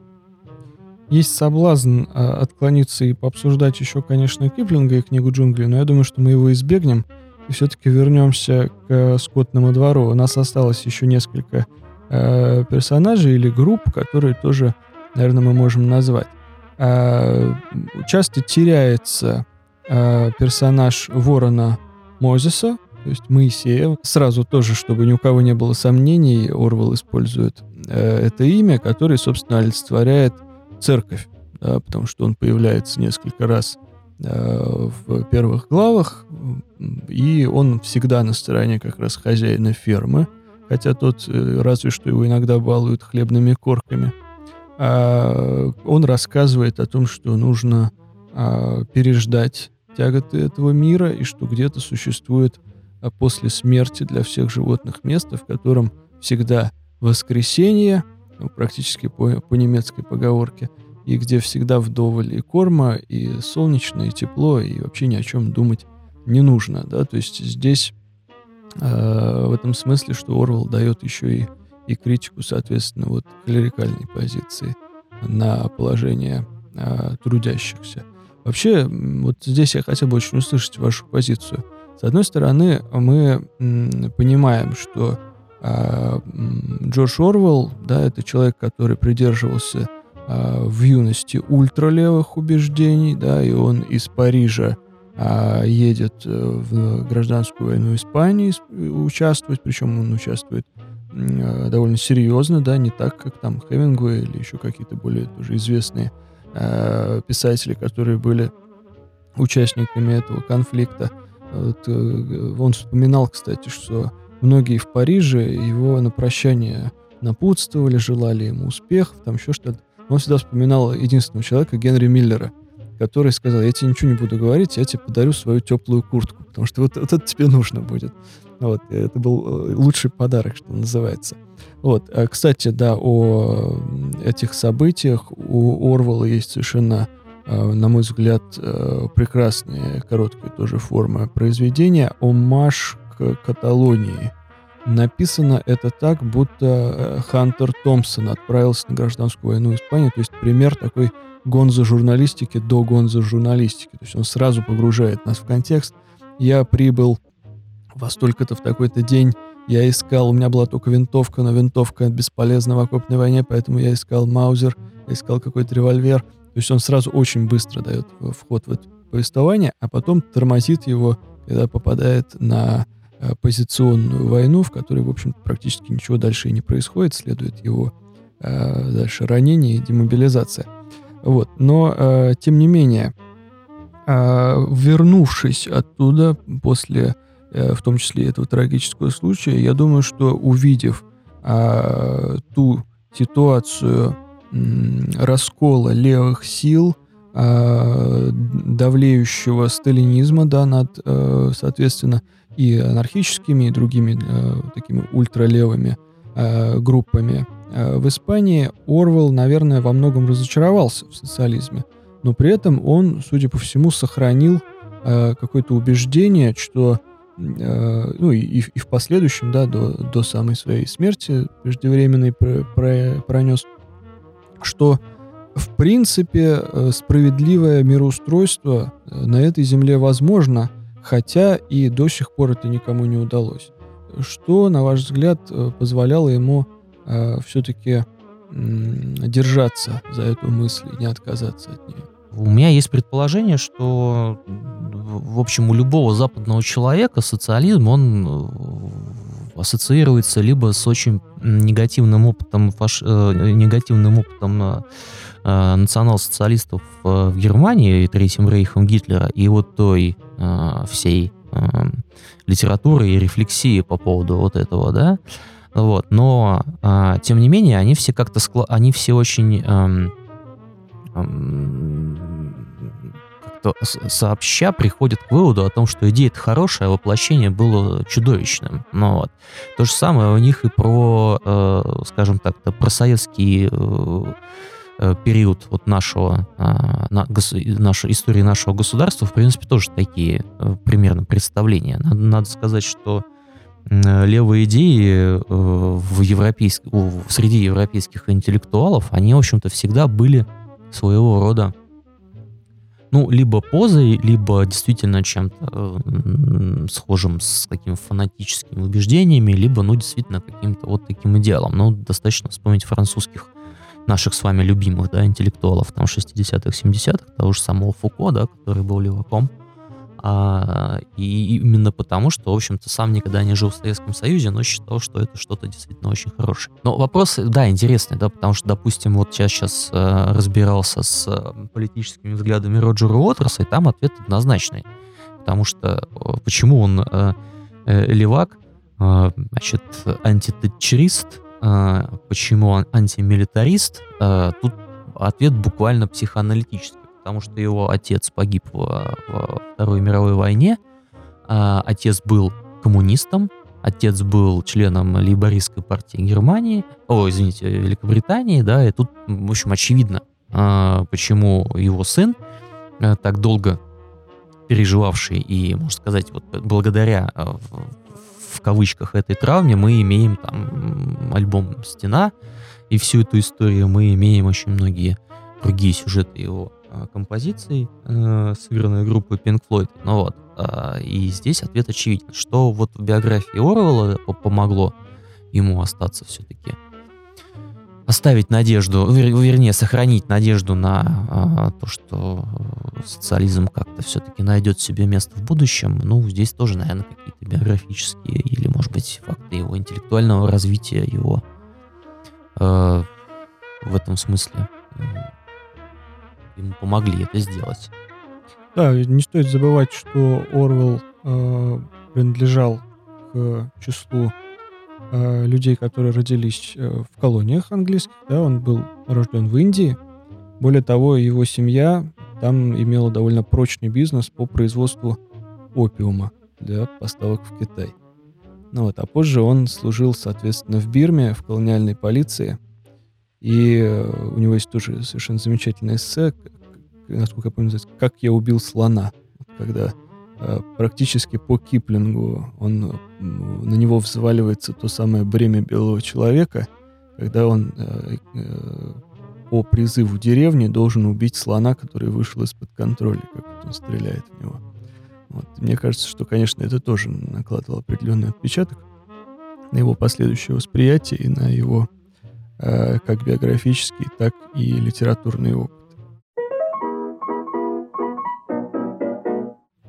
Есть соблазн а, отклониться и пообсуждать еще, конечно, Киплинга и книгу джунглей, но я думаю, что мы его избегнем все-таки вернемся к э, скотному двору. У нас осталось еще несколько э, персонажей или групп, которые тоже, наверное, мы можем назвать. А, часто теряется а, персонаж ворона Мозеса, то есть Моисея. Сразу тоже, чтобы ни у кого не было сомнений, Орвел использует э, это имя, которое, собственно, олицетворяет церковь, да, потому что он появляется несколько раз э, в первых главах, и он всегда на стороне как раз хозяина фермы, хотя тот э, разве что его иногда балуют хлебными корками. А, он рассказывает о том, что нужно а, переждать тяготы этого мира, и что где-то существует а, после смерти для всех животных место, в котором всегда воскресенье, ну, практически по, по немецкой поговорке, и где всегда вдоволь и корма, и солнечно, и тепло, и вообще ни о чем думать не нужно, да, то есть здесь э, в этом смысле, что Орвел дает еще и, и критику, соответственно, вот клерикальной позиции на положение э, трудящихся. Вообще, вот здесь я хотел бы очень услышать вашу позицию. С одной стороны, мы понимаем, что м, Джордж Орвелл, да, это человек, который придерживался а, в юности ультралевых убеждений, да, и он из Парижа а, едет э, в гражданскую войну Испании с- участвовать, причем он участвует э, довольно серьезно, да, не так, как там Хемингуэй или еще какие-то более тоже известные э, писатели, которые были участниками этого конфликта. Вот, э, он вспоминал, кстати, что многие в Париже его на прощание напутствовали, желали ему успехов, там еще что-то. Он всегда вспоминал единственного человека, Генри Миллера, который сказал, я тебе ничего не буду говорить, я тебе подарю свою теплую куртку, потому что вот, вот это тебе нужно будет. Вот, это был э, лучший подарок, что называется. Вот, а, кстати, да, о этих событиях у Орвала есть совершенно э, на мой взгляд, э, прекрасные короткие тоже формы произведения «Омаж к Каталонии». Написано это так, будто э, Хантер Томпсон отправился на гражданскую войну Испанию, то есть пример такой гонзо журналистики до гонзо журналистики. То есть он сразу погружает нас в контекст. Я прибыл во столько-то в такой-то день, я искал, у меня была только винтовка, но винтовка бесполезна в окопной войне, поэтому я искал маузер, я искал какой-то револьвер. То есть он сразу очень быстро дает вход в это повествование, а потом тормозит его, когда попадает на позиционную войну, в которой, в общем практически ничего дальше и не происходит, следует его э, дальше ранение и демобилизация. Вот. Но, э, тем не менее, э, вернувшись оттуда после, э, в том числе этого трагического случая, я думаю, что увидев э, ту ситуацию э, раскола левых сил, э, давлеющего сталинизма, да, над, э, соответственно, и анархическими, и другими э, такими ультралевыми э, группами, Э, в Испании Орвел, наверное, во многом разочаровался в социализме, но при этом он, судя по всему, сохранил э, какое-то убеждение, что э, ну и, и в последующем, да, до, до самой своей смерти преждевременной про, про, пронес, что в принципе э, справедливое мироустройство э, на этой земле возможно, хотя и до сих пор это никому не удалось. Что, на ваш взгляд, позволяло ему э, все-таки э, держаться за эту мысль и не отказаться от нее. У меня есть предположение, что, в общем, у любого западного человека социализм, он э, ассоциируется либо с очень негативным опытом, фаш... э, негативным опытом э, э национал-социалистов э, в Германии, Третьим рейхом Гитлера, и вот той э, всей э, литературы и рефлексии по поводу вот этого, да, вот, но а, тем не менее они все как-то скла... они все очень эм, как-то сообща приходят к выводу о том, что идея это хорошая, а воплощение было чудовищным. Ну, вот. То же самое у них и про, э, скажем так, про советский э, э, период вот нашего, э, на, гос, нашей истории нашего государства, в принципе, тоже такие э, примерно представления. Надо, надо сказать, что Э, левые идеи э, в европейск... среди европейских интеллектуалов, они, в общем-то, всегда были своего рода ну, либо позой, либо действительно чем-то схожим с какими фанатическими убеждениями, либо, ну, действительно каким-то вот таким идеалом. Ну, достаточно вспомнить французских наших с вами любимых, да, интеллектуалов, там, 60-х, 70-х, того же самого Фуко, да, который был леваком. А, и именно потому, что, в общем-то, сам никогда не жил в Советском Союзе, но считал, что это что-то действительно очень хорошее. Но вопрос, да, интересный, да, потому что, допустим, вот я сейчас э, разбирался с э, политическими взглядами Роджера Уотерса, и там ответ однозначный. Потому что э, почему он э, э, левак, э, значит, антитетчерист, почему он антимилитарист, э, тут ответ буквально психоаналитический потому что его отец погиб во, во Второй мировой войне. А, отец был коммунистом, отец был членом лейбористской партии Германии, о, извините, Великобритании, да, и тут, в общем, очевидно, а, почему его сын, а, так долго переживавший и, можно сказать, вот благодаря а, в, кавычках этой травме мы имеем там альбом «Стена», и всю эту историю мы имеем очень многие другие сюжеты его а, композиций, э, сыгранной группой Pink Floyd. Ну вот. Э, и здесь ответ очевиден, что вот в биографии Орвелла помогло ему остаться все-таки оставить надежду, вер, вернее, сохранить надежду на э, то, что социализм как-то все-таки найдет себе место в будущем. Ну, здесь тоже, наверное, какие-то биографические или, может быть, факты его интеллектуального развития, его э, в этом смысле ему помогли это сделать. Да, не стоит забывать, что Орвел э, принадлежал к числу э, людей, которые родились э, в колониях английских. Да, он был рожден в Индии. Более того, его семья там имела довольно прочный бизнес по производству опиума для поставок в Китай. Ну вот, а позже он служил, соответственно, в Бирме, в колониальной полиции, и э, у него есть тоже совершенно замечательное эссе, насколько я помню, называется «Как я убил слона», когда практически по Киплингу он, на него взваливается то самое бремя белого человека, когда он по призыву деревни должен убить слона, который вышел из-под контроля, как он стреляет в него. Вот. Мне кажется, что, конечно, это тоже накладывало определенный отпечаток на его последующее восприятие и на его э, как биографический, так и литературный опыт.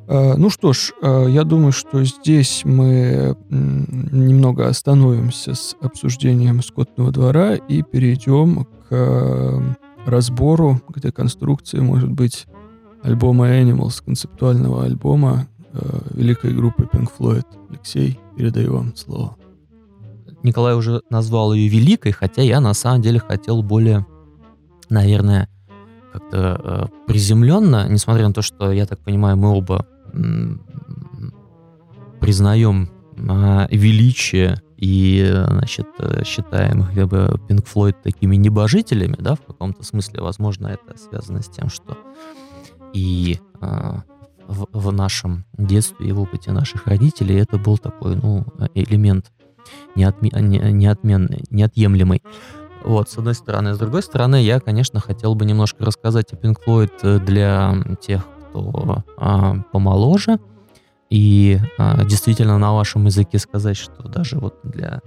Ну что ж, э, я думаю, что здесь мы немного остановимся с обсуждением скотного двора и перейдем к э, разбору, к деконструкции, может быть, альбома Animals, концептуального альбома великой группы Pink Floyd. Алексей, передаю вам слово. Николай уже назвал ее великой, хотя я на самом деле хотел более, наверное, как-то э, приземленно, несмотря на то, что, я так понимаю, мы оба признаем а, величие и, значит, считаем как бы Pink Floyd такими небожителями, да, в каком-то смысле, возможно, это связано с тем, что и а, в, в нашем детстве и в опыте наших родителей это был такой, ну, элемент неотме, не, неотменный, неотъемлемый. Вот, с одной стороны. С другой стороны, я, конечно, хотел бы немножко рассказать о Pink Floyd для тех, кто а, помоложе. И а, действительно на вашем языке сказать, что даже вот для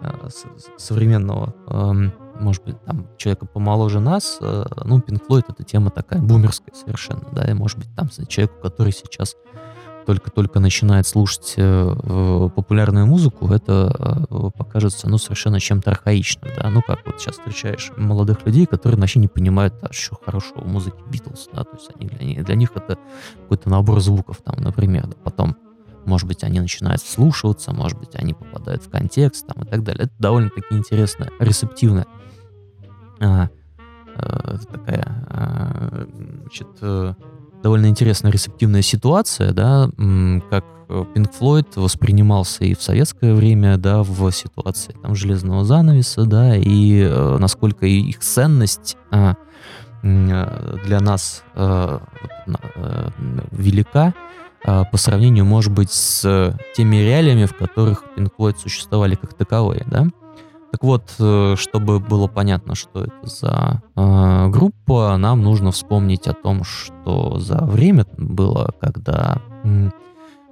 а, современного, а, может быть, там человека помоложе нас, а, ну, Pink Floyd это тема такая бумерская совершенно, да, и может быть там человеку, который сейчас только-только начинает слушать э, популярную музыку, это э, покажется, ну, совершенно чем-то архаичным, да, ну, как вот сейчас встречаешь молодых людей, которые вообще не понимают, а что хорошего в музыке Битлз, да, то есть они, для, них, для них это какой-то набор звуков, там, например, да, потом, может быть, они начинают слушаться, может быть, они попадают в контекст, там, и так далее. Это довольно-таки интересная, ресептивная а, а, такая, а, значит, э, довольно интересная рецептивная ситуация, да, как Pink Floyd воспринимался и в советское время, да, в ситуации там железного занавеса, да, и э, насколько их ценность а, для нас а, а, велика а, по сравнению, может быть, с теми реалиями, в которых Pink Floyd существовали как таковые, да. Так вот, э, чтобы было понятно, что это за э, группа, нам нужно вспомнить о том, что за время было, когда э,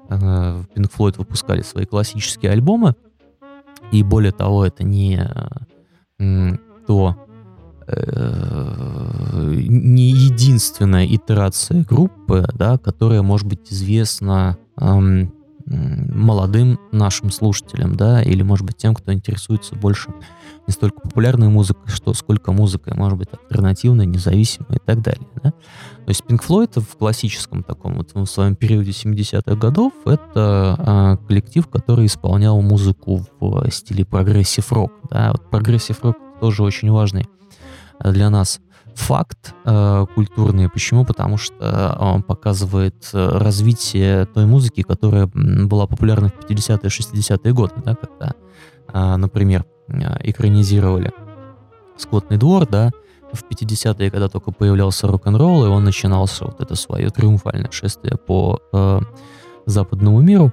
Pink Floyd выпускали свои классические альбомы, и более того, это не э, то э, не единственная итерация группы, да, которая может быть известна э, молодым нашим слушателям, да, или, может быть, тем, кто интересуется больше не столько популярной музыкой, что сколько музыкой, может быть, альтернативной, независимой и так далее, да. То есть Pink Floyd в классическом таком вот в своем периоде 70-х годов это а, коллектив, который исполнял музыку в стиле прогрессив-рок, да. Вот прогрессив-рок тоже очень важный для нас факт э, культурный. Почему? Потому что он показывает э, развитие той музыки, которая была популярна в 50-е, 60-е годы, да, когда, э, например, э, экранизировали «Скотный двор», да, в 50-е, когда только появлялся рок-н-ролл, и он начинался вот это свое триумфальное шествие по э, западному миру,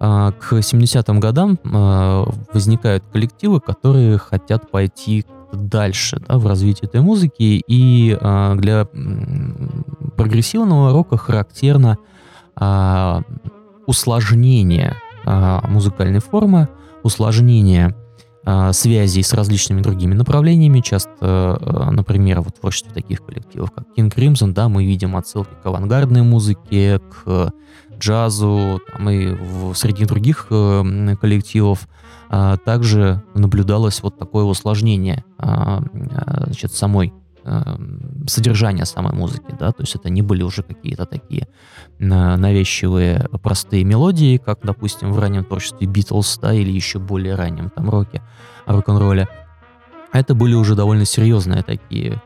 э, к 70-м годам э, возникают коллективы, которые хотят пойти дальше да, в развитии этой музыки. И а, для прогрессивного рока характерно а, усложнение а, музыкальной формы, усложнение а, связей с различными другими направлениями. Часто, а, например, в творчестве таких коллективов, как King Crimson, да, мы видим отсылки к авангардной музыке, к джазу, там, и в, среди других э, коллективов а, также наблюдалось вот такое усложнение а, а, значит, самой содержания самой музыки, да, то есть это не были уже какие-то такие навязчивые простые мелодии, как, допустим, в раннем творчестве Битлз, да, или еще более раннем там роке, рок-н-ролле. Это были уже довольно серьезные такие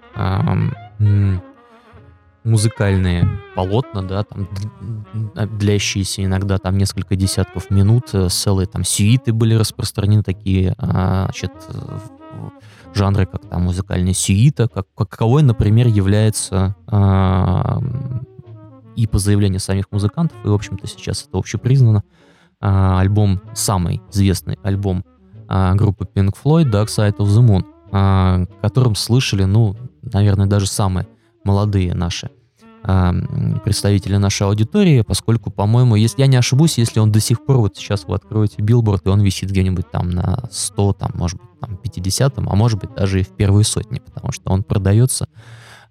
музыкальные полотна, да, там длящиеся иногда там несколько десятков минут, э, целые там сюиты были распространены такие, а, значит, жанры, как там музыкальная сюита, как, каковой, например, является э, и по заявлению самих музыкантов, и, в общем-то, сейчас это общепризнано, э, альбом, самый известный альбом э, группы Pink Floyd, Dark Side of the Moon, э, которым слышали, ну, наверное, даже самые молодые наши представители нашей аудитории, поскольку, по-моему, если я не ошибусь, если он до сих пор, вот сейчас вы откроете билборд, и он висит где-нибудь там на 100, там, может быть, там, 50, а может быть, даже и в первой сотне, потому что он продается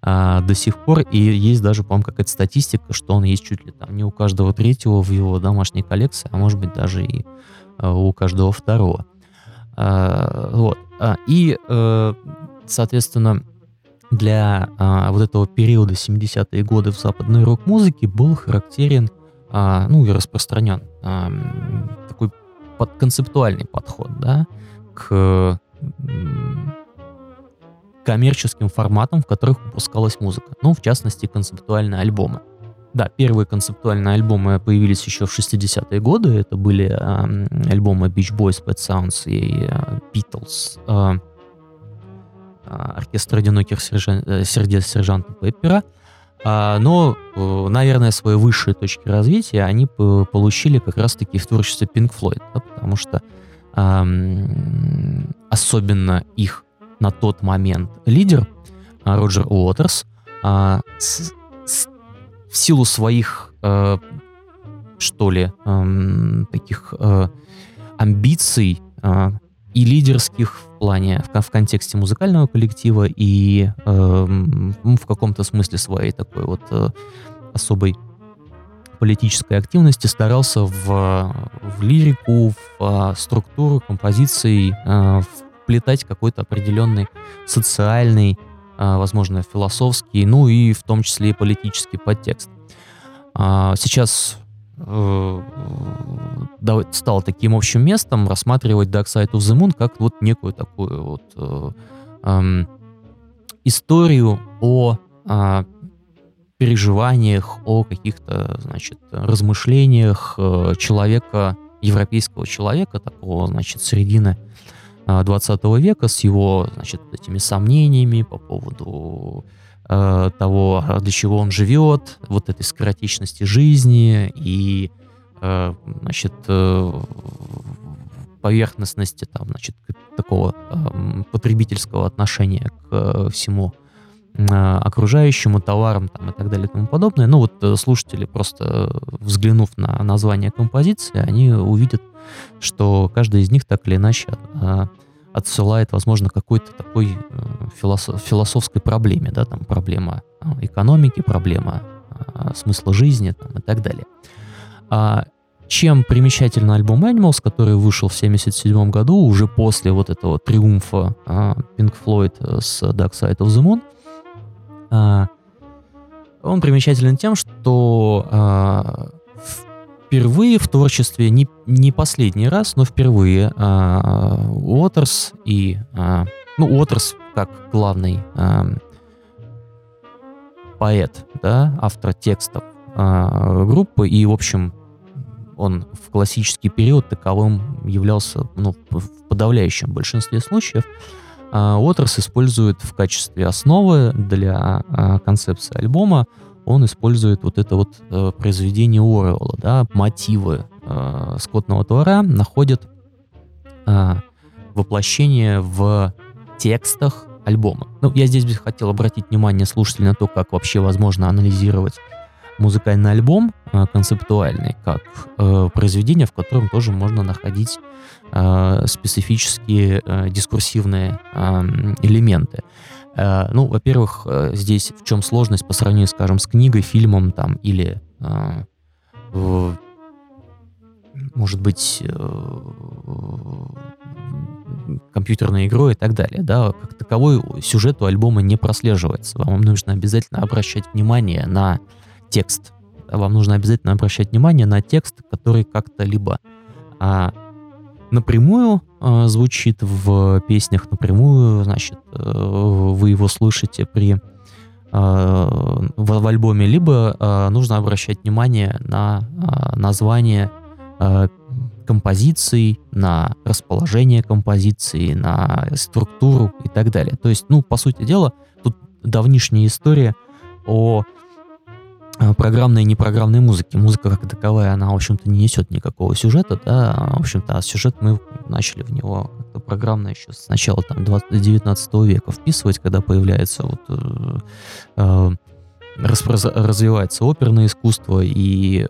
а, до сих пор, и есть даже, по-моему, какая-то статистика, что он есть чуть ли там не у каждого третьего в его домашней коллекции, а может быть, даже и а, у каждого второго. А, вот. А, и, а, соответственно, для а, вот этого периода 70-е годы в западной рок-музыке был характерен, а, ну и распространен а, такой под концептуальный подход, да, к коммерческим форматам, в которых выпускалась музыка. Ну, в частности, концептуальные альбомы. Да, первые концептуальные альбомы появились еще в 60-е годы. Это были э, альбомы Beach Boys, Pet Sounds и э, Beatles. Э, оркестр одиноких сержан... Э, сердец сержанта Пеппера. А, но, э, наверное, свои высшие точки развития они получили как раз-таки в творчестве Pink Floyd, да, потому что особенно их на тот момент лидер а, Роджер Уотерс в силу своих, э, что ли, таких амбиций и лидерских в плане, в, в контексте музыкального коллектива, и э, в каком-то смысле своей такой вот э, особой политической активности старался в, в лирику, в э, структуру композиций э, вплетать какой-то определенный социальный, э, возможно, философский, ну и в том числе и политический подтекст. Э, сейчас стал таким общим местом рассматривать Dark Side of the Moon как вот некую такую вот э, э, историю о э, переживаниях, о каких-то, значит, размышлениях э, человека, европейского человека, такого, значит, середины 20 э, века с его, значит, этими сомнениями по поводу э, того, для чего он живет, вот этой скоротечности жизни и, э, значит, э, поверхностности, там, значит, такого э, потребительского отношения к э, всему э, окружающему, товарам там, и так далее и тому подобное. Ну вот э, слушатели, просто э, взглянув на название композиции, они увидят, что каждая из них так или иначе э, отсылает, возможно, какой-то такой э, философ, философской проблеме, да, там проблема э, экономики, проблема э, смысла жизни там, и так далее. А, чем примечательный альбом Animals, который вышел в 1977 году, уже после вот этого триумфа Pink Floyd с Dark Side of the Moon, он примечателен тем, что впервые в творчестве, не, не последний раз, но впервые а, Уотерс и... А, ну, Уотерс как главный а, поэт, да, автор текстов а, группы, и, в общем, он в классический период таковым являлся ну, в подавляющем большинстве случаев. Уотерс использует в качестве основы для а, концепции альбома он использует вот это вот э, произведение Уоррелла, да, мотивы э, скотного двора находят э, воплощение в текстах альбома. Ну, я здесь бы хотел обратить внимание слушателей на то, как вообще возможно анализировать музыкальный альбом э, концептуальный, как э, произведение, в котором тоже можно находить э, специфические э, дискурсивные э, элементы. Э, ну, во-первых, э, здесь в чем сложность по сравнению, скажем, с книгой, фильмом там или э, может быть, компьютерной игрой и так далее, да, как таковой сюжет у альбома не прослеживается. Вам нужно обязательно обращать внимание на текст. Вам нужно обязательно обращать внимание на текст, который как-то либо а, напрямую э, звучит в песнях, напрямую, значит, э, вы его слышите при э, в, в альбоме, либо э, нужно обращать внимание на э, название э, композиции, на расположение композиции, на структуру и так далее. То есть, ну, по сути дела, тут давнишняя история о программной и непрограммной музыке. Музыка как таковая, она, в общем-то, не несет никакого сюжета, да, в общем-то, а сюжет мы начали в него как-то программно еще с начала там 20, 19 века вписывать, когда появляется вот э, э, развивается оперное искусство и э,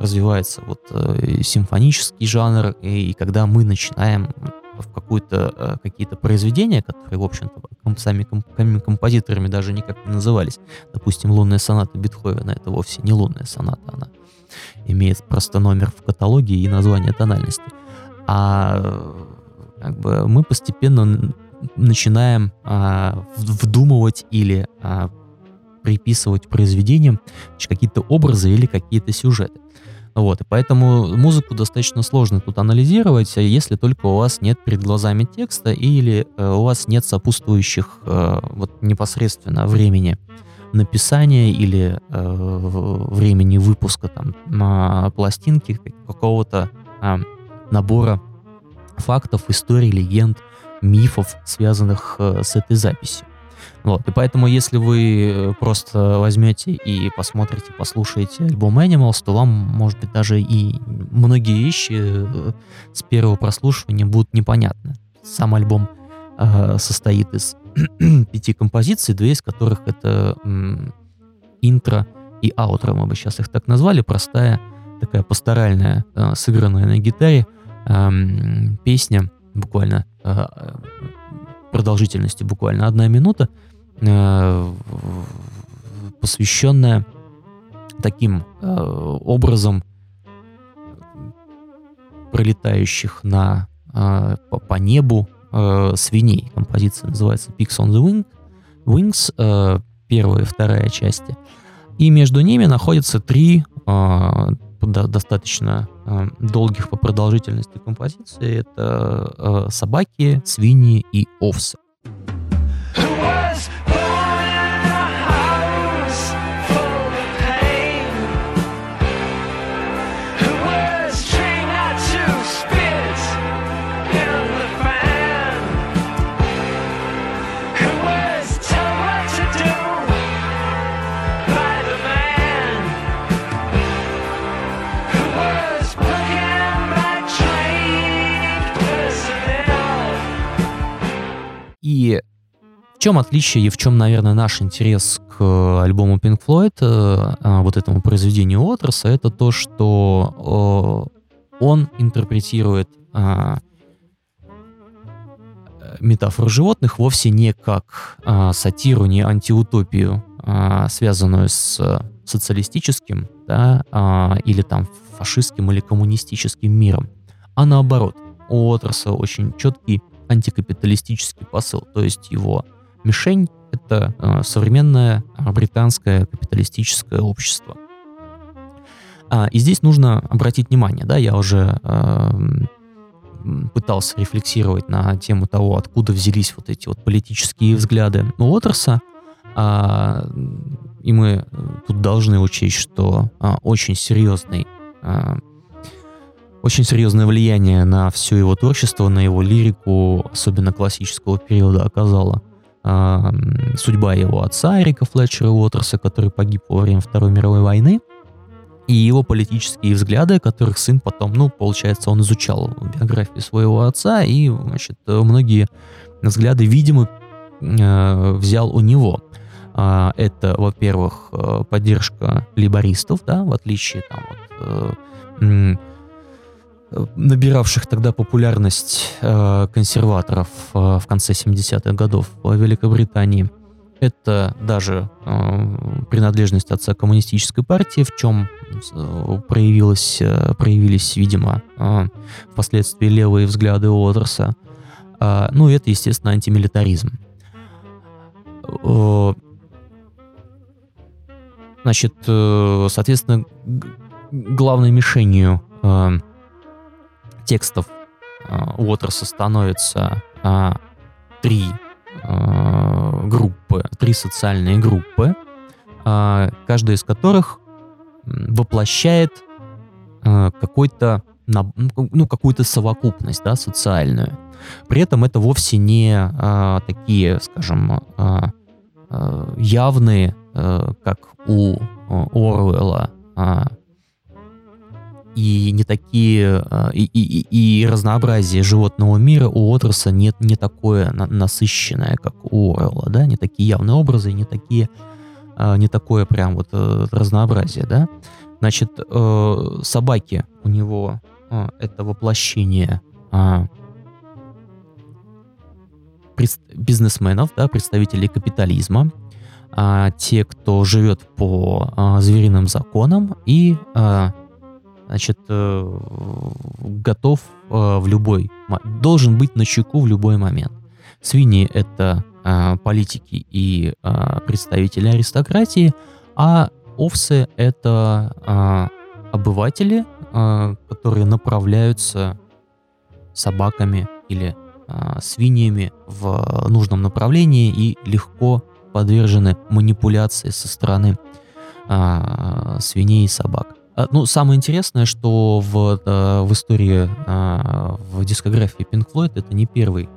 развивается вот э, симфонический жанр, и, и когда мы начинаем в какую-то, э, какие-то произведения, которые, в общем-то, сами ком, композиторами даже никак не назывались. Допустим, «Лунная соната» Бетховена — это вовсе не лунная соната, она имеет просто номер в каталоге и название тональности. А как бы мы постепенно начинаем а, вдумывать или а, приписывать произведениям какие-то образы или какие-то сюжеты. Вот, и поэтому музыку достаточно сложно тут анализировать, если только у вас нет перед глазами текста или э, у вас нет сопутствующих э, вот непосредственно времени написания или э, времени выпуска там э, пластинки какого-то э, набора фактов, историй, легенд, мифов, связанных э, с этой записью. Вот, и поэтому, если вы э, просто возьмете и посмотрите, послушаете альбом Animals, то вам, может быть, даже и многие вещи э, с первого прослушивания будут непонятны. Сам альбом э, состоит из пяти композиций, две из которых это м, интро и аутро, мы бы сейчас их так назвали, простая такая пасторальная, э, сыгранная на гитаре э, песня, буквально э, продолжительностью буквально одна минута, Э, посвященная таким э, образом пролетающих на, э, по небу свиней. Композиция называется Pigs on the Wing, Wings, первая и вторая части. И между ними находятся три достаточно долгих по продолжительности композиции. Это собаки, свиньи и овцы. И в чем отличие и в чем, наверное, наш интерес к альбому Pink Floyd, э, а, вот этому произведению Уотерса, это то, что он интерпретирует а, метафору животных вовсе не как а, сатиру, не антиутопию, связанную с социалистическим да, или там фашистским или коммунистическим миром, а наоборот. У Уотерса очень четкий антикапиталистический посыл, то есть его мишень — это э, современное британское капиталистическое общество. А, и здесь нужно обратить внимание, да, я уже э, пытался рефлексировать на тему того, откуда взялись вот эти вот политические взгляды Уотерса, а, и мы тут должны учесть, что а, очень серьезный а, очень серьезное влияние на все его творчество, на его лирику, особенно классического периода, оказала э, судьба его отца Эрика Флетчера Уотерса, который погиб во время Второй мировой войны, и его политические взгляды, которых сын потом, ну, получается, он изучал биографию своего отца, и, значит, многие взгляды, видимо, э, взял у него. А, это, во-первых, э, поддержка либористов, да, в отличие там от э, набиравших тогда популярность э, консерваторов э, в конце 70-х годов в Великобритании. Это даже э, принадлежность отца коммунистической партии, в чем э, проявилось, э, проявились, видимо, э, впоследствии левые взгляды Уотерса. Э, ну и это, естественно, антимилитаризм. Э, значит, э, соответственно, главной мишенью э, текстов Уотерса становится а, три а, группы, три социальные группы, а, каждая из которых воплощает какой-то на, ну, какую-то совокупность, да, социальную. При этом это вовсе не а, такие, скажем, а, а, явные, а, как у Оруэлла, а, и не такие, а, и, и, и разнообразие животного мира у Отерса нет не такое насыщенное, как у Орла, да, не такие явные образы, не такие, а, не такое прям вот э, разнообразие, да. Значит, э, собаки у него э, это воплощение бизнесменов, да, представителей капитализма, а, те, кто живет по а, звериным законам и а, значит, э, готов э, в любой, должен быть на чеку в любой момент. Свиньи — это э, политики и представители аристократии, а овцы — это обыватели, которые направляются собаками или свиньями в нужном направлении и легко подвержены манипуляции со стороны свиней и собак. А, ну, самое интересное, что в, э, в истории, а, в дискографии Pink Floyd это не первый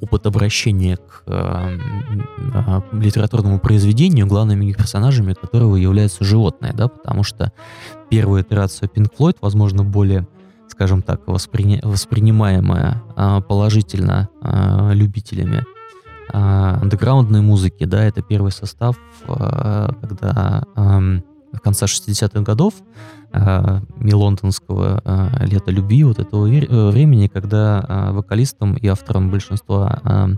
опыт обращения к а, литературному произведению, главными персонажами которого являются животные, да, потому что первую итерацию Pink Floyd, возможно, более, скажем так, воспри... воспринимаемая положительно любителями андеграундной музыки, да, это первый состав, когда конца 60-х годов э, лондонского э, лета любви, вот этого э, времени, когда э, вокалистом и автором большинства э,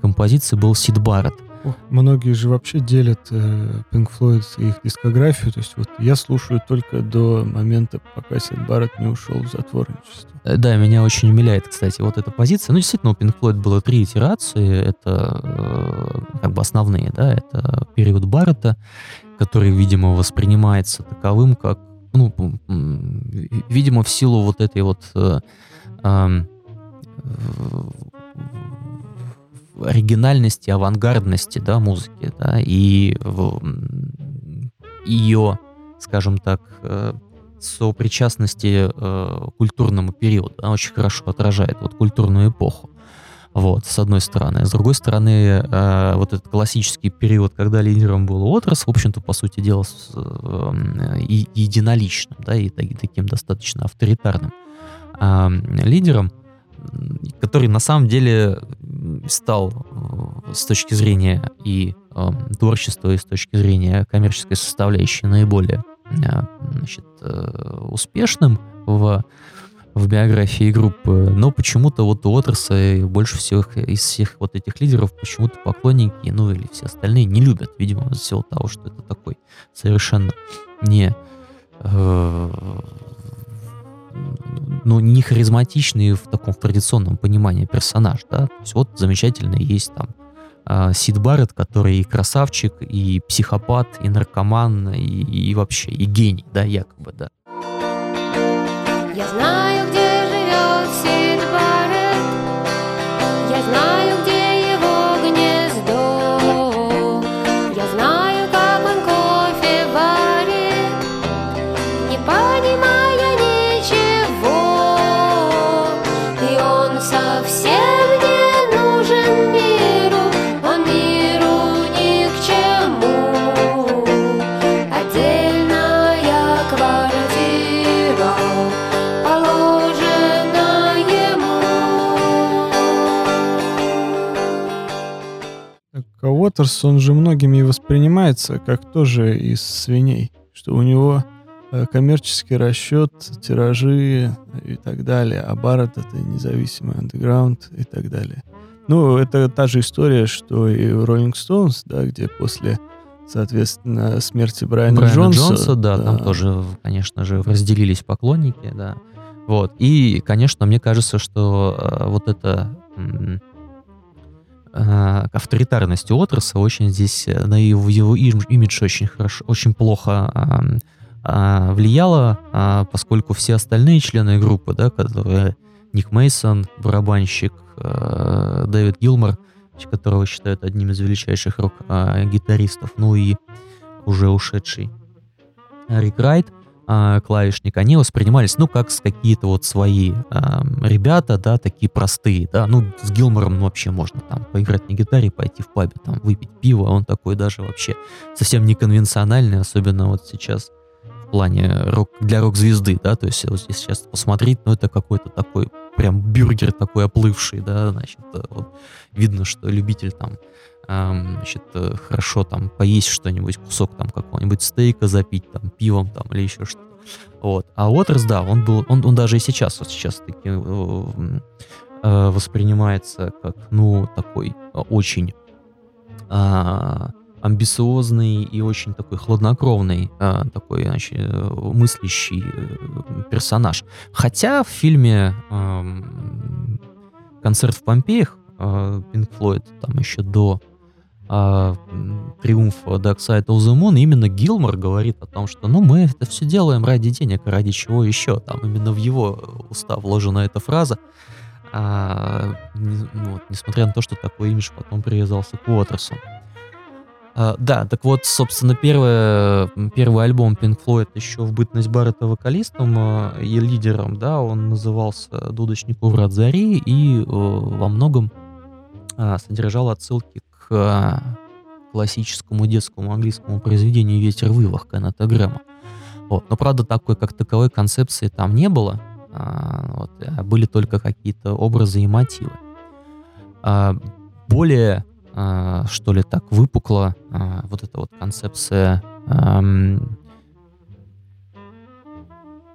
композиций был Сид Барретт. Многие же вообще делят э, Pink Floyd и их дискографию. То есть вот я слушаю только до момента, пока Сид Барретт не ушел в затворничество. Э, да, меня очень умиляет, кстати, вот эта позиция. Ну, действительно, у Pink Floyd было три итерации. Это э, как бы основные, да, это период Барретта, который, видимо, воспринимается таковым, как, ну, видимо, в силу вот этой вот э, э, оригинальности, авангардности, да, музыки, да, и ее, скажем так, э, сопричастности э, культурному периоду. Она очень хорошо отражает вот культурную эпоху. Вот, с одной стороны. С другой стороны, э, вот этот классический период, когда лидером был Уотерс, в общем-то, по сути дела, с, э, и, единоличным, да, и, и таким достаточно авторитарным э, лидером, который на самом деле стал э, с точки зрения и э, творчества, и с точки зрения коммерческой составляющей наиболее э, значит, э, успешным в в биографии группы, но почему-то вот у Уотерса больше всех из всех вот этих лидеров почему-то поклонники, ну или все остальные не любят, видимо, из-за всего того, что это такой совершенно не э, ну, не харизматичный в таком в традиционном понимании персонаж, да, то есть вот замечательно есть там э, Сид Барретт, который и красавчик, и психопат, и наркоман, и, и вообще, и гений, да, якобы, да. Я знаю, Уотерс, он же многими воспринимается как тоже из свиней, что у него э, коммерческий расчет, тиражи и так далее, а Барретт это независимый андеграунд и так далее. Ну, это та же история, что и у Rolling Stones, да, где после, соответственно, смерти Брайана, Брайана Джонса... Джонса, да, да, там тоже, конечно же, разделились поклонники, да. Вот. И, конечно, мне кажется, что э, вот это э, авторитарность Уотерса очень здесь э, на его, его имидж очень хорошо, очень плохо э, влияло, э, поскольку все остальные члены группы, да, которые Ник Мейсон, барабанщик, э, Дэвид Гилмор, которого считают одним из величайших рок-гитаристов, ну и уже ушедший Рик Райт, а, клавишник, они воспринимались, ну, как с какие-то вот свои а, ребята, да, такие простые, да, ну, с Гилмором вообще можно там поиграть на гитаре, пойти в пабе, там, выпить пиво, он такой даже вообще совсем неконвенциональный, особенно вот сейчас в плане рок, для рок-звезды, да, то есть вот если сейчас посмотреть, ну, это какой-то такой прям бюргер такой оплывший, да, значит, вот, видно, что любитель там значит, э, хорошо там поесть что-нибудь, кусок там какого-нибудь стейка запить там пивом там или еще что-то. Вот. А Уотерс, да, он был, он, он даже и сейчас, вот сейчас таки э, э, воспринимается как, ну, такой очень э, амбициозный и очень такой хладнокровный, э, такой, значит, мыслящий персонаж. Хотя в фильме э, «Концерт в Помпеях» Пинк Флойд там еще до а, триумф Dark Side of the Moon, именно Гилмор говорит о том, что ну мы это все делаем ради денег, ради чего еще. Там именно в его уста вложена эта фраза. А, не, ну, вот, несмотря на то, что такой имидж потом привязался к Уотерсу. А, да, так вот, собственно, первое, первый альбом Pink Floyd еще в бытность Баррета вокалистом а, и лидером, да, он назывался «Дудочник у врат зари» и э, во многом а, содержал отсылки классическому детскому английскому произведению «Ветер вывах» Кеннета Грэма. Вот. Но, правда, такой, как таковой концепции там не было. А, вот, а были только какие-то образы и мотивы. А, более, а, что ли, так выпукла а, вот эта вот концепция ан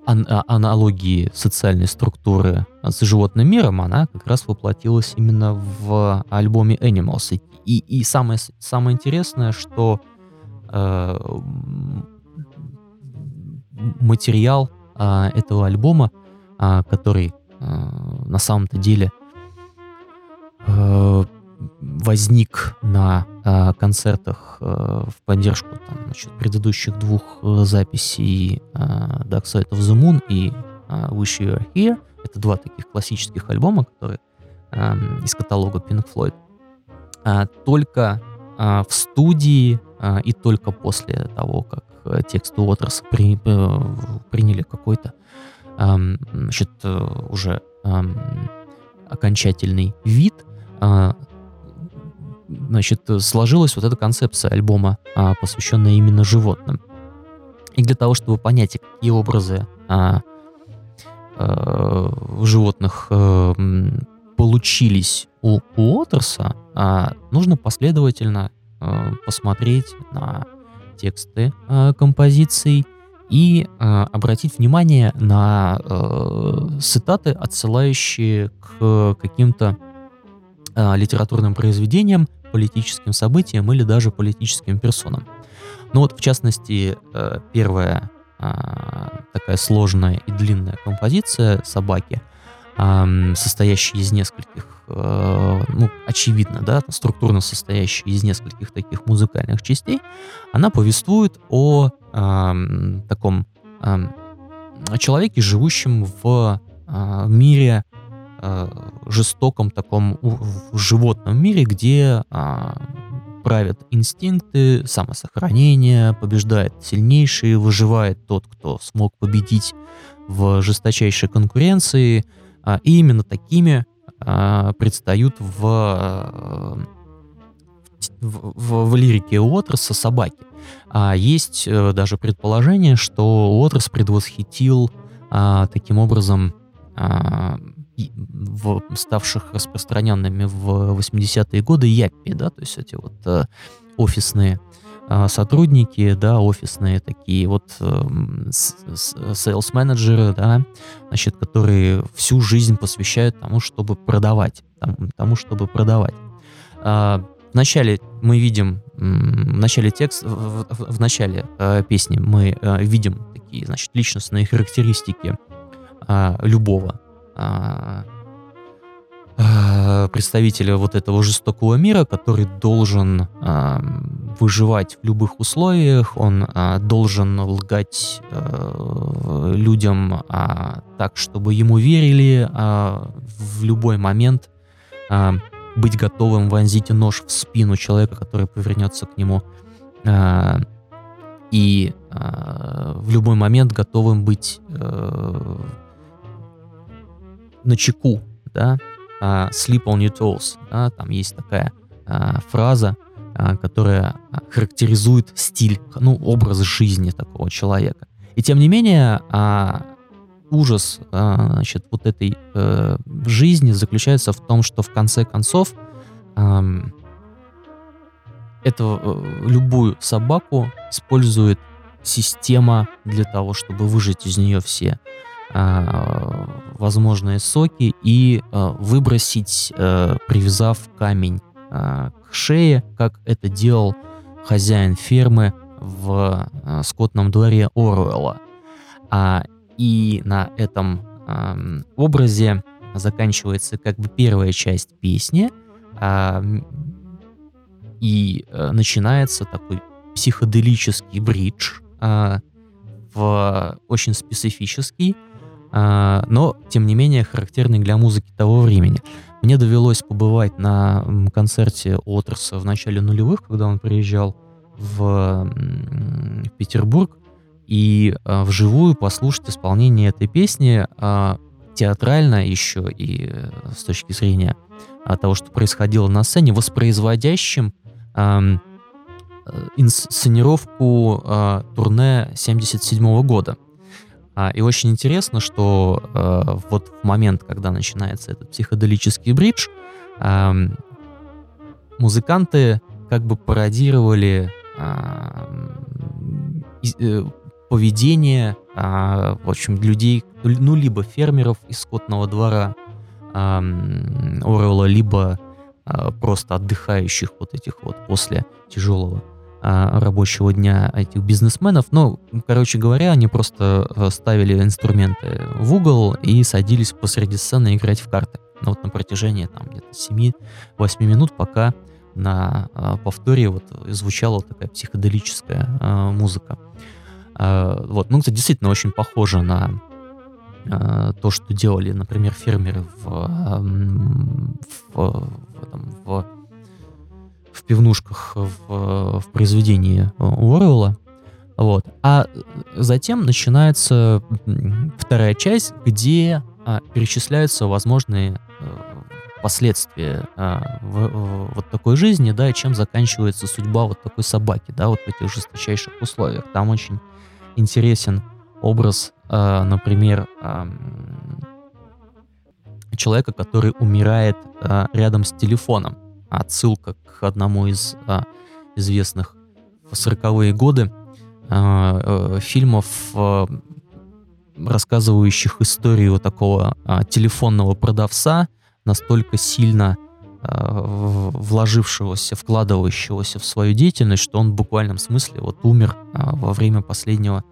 а, аналогии социальной структуры с животным миром, она как раз воплотилась именно в альбоме Animals. И, и самое, самое интересное, что э, материал э, этого альбома, э, который э, на самом-то деле э, возник на э, концертах э, в поддержку там, значит, предыдущих двух э, записей э, Dark Side of the Moon и э, Wish You Were Here. Это два таких классических альбома, которые э, из каталога Pink Floyd. Э, только э, в студии э, и только после того, как э, текст Уотерс при, э, приняли какой-то значит, э, уже окончательный вид, значит, сложилась вот эта концепция альбома, а, посвященная именно животным. И для того, чтобы понять, какие образы а, а, животных а, получились у Уотерса, а, нужно последовательно а, посмотреть на тексты а, композиций и а, обратить внимание на а, цитаты, отсылающие к каким-то а, литературным произведениям, политическим событиям или даже политическим персонам. Ну вот, в частности, э, первая а, такая сложная и длинная композиция «Собаки», состоящая из нескольких, э, ну, очевидно, да, структурно состоящая из нескольких таких музыкальных частей, она повествует о таком человеке, живущем в а, мире э, жестоком таком в животном мире, где э, правят инстинкты, самосохранение, побеждает сильнейший, выживает тот, кто смог победить в жесточайшей конкуренции. Э, и именно такими э, предстают в, э, в, в, в лирике Уотерса собаки. А есть э, даже предположение, что Уотерс предвосхитил э, таким образом э, в, ставших распространенными в 80-е годы Яппи, да, то есть эти вот э, офисные сотрудники, да, офисные такие вот э, sales менеджеры, да, значит, которые всю жизнь посвящают тому, чтобы продавать, тому, чтобы продавать. Э, Вначале мы видим, в начале текста, в, в, начале э, песни мы э, видим такие, значит, личностные характеристики любого а, а, представителя вот этого жестокого мира, который должен а, выживать в любых условиях, он а, должен лгать а, людям а, так, чтобы ему верили а, в любой момент, а, быть готовым вонзить нож в спину человека, который повернется к нему. А, и э, в любой момент готовым быть э, на чеку, да, а, sleep on your toes, да, там есть такая а, фраза, а, которая характеризует стиль, ну, образ жизни такого человека. И тем не менее, а, ужас а, значит, вот этой а, жизни заключается в том, что в конце концов а, эту э, любую собаку использует система для того, чтобы выжать из нее все возможные соки и э, выбросить, э, привязав камень э, к шее, как это делал хозяин фермы в э, скотном дворе Оруэлла. А, и на этом э, образе заканчивается как бы первая часть песни, а, и э, начинается такой психоделический бридж, э, в очень специфический, э, но тем не менее характерный для музыки того времени. Мне довелось побывать на концерте Отерса в начале нулевых, когда он приезжал в, Петербург, и э, вживую послушать исполнение этой песни э, театрально еще и э, с точки зрения того, что происходило на сцене, воспроизводящим э, инсценировку турне 77 года. А, и очень интересно, что э, вот в момент, когда начинается этот психоделический бридж, э, музыканты как бы пародировали э, э, поведение, э, в общем, людей, ну, либо фермеров из скотного двора э, Орелла, либо э, просто отдыхающих вот этих вот после тяжелого а, рабочего дня этих бизнесменов. Ну, короче говоря, они просто э, ставили инструменты в угол и садились посреди сцены играть в карты. Ну, вот на протяжении там где-то 7-8 минут, пока на э, повторе вот звучала такая психоделическая э, музыка. Э, вот, ну, это действительно очень похоже на то, что делали, например, фермеры в, в, в, там, в в пивнушках в, в произведении Уоррелла. Вот. А затем начинается вторая часть, где а, перечисляются возможные а, последствия а, в, в, вот такой жизни, да, и чем заканчивается судьба вот такой собаки, да, вот в этих жесточайших условиях. Там очень интересен образ, а, например, а, человека, который умирает а, рядом с телефоном отсылка к одному из а, известных в 40-е годы а, а, фильмов, а, рассказывающих историю такого а, телефонного продавца, настолько сильно а, вложившегося, вкладывающегося в свою деятельность, что он в буквальном смысле вот умер а, во время последнего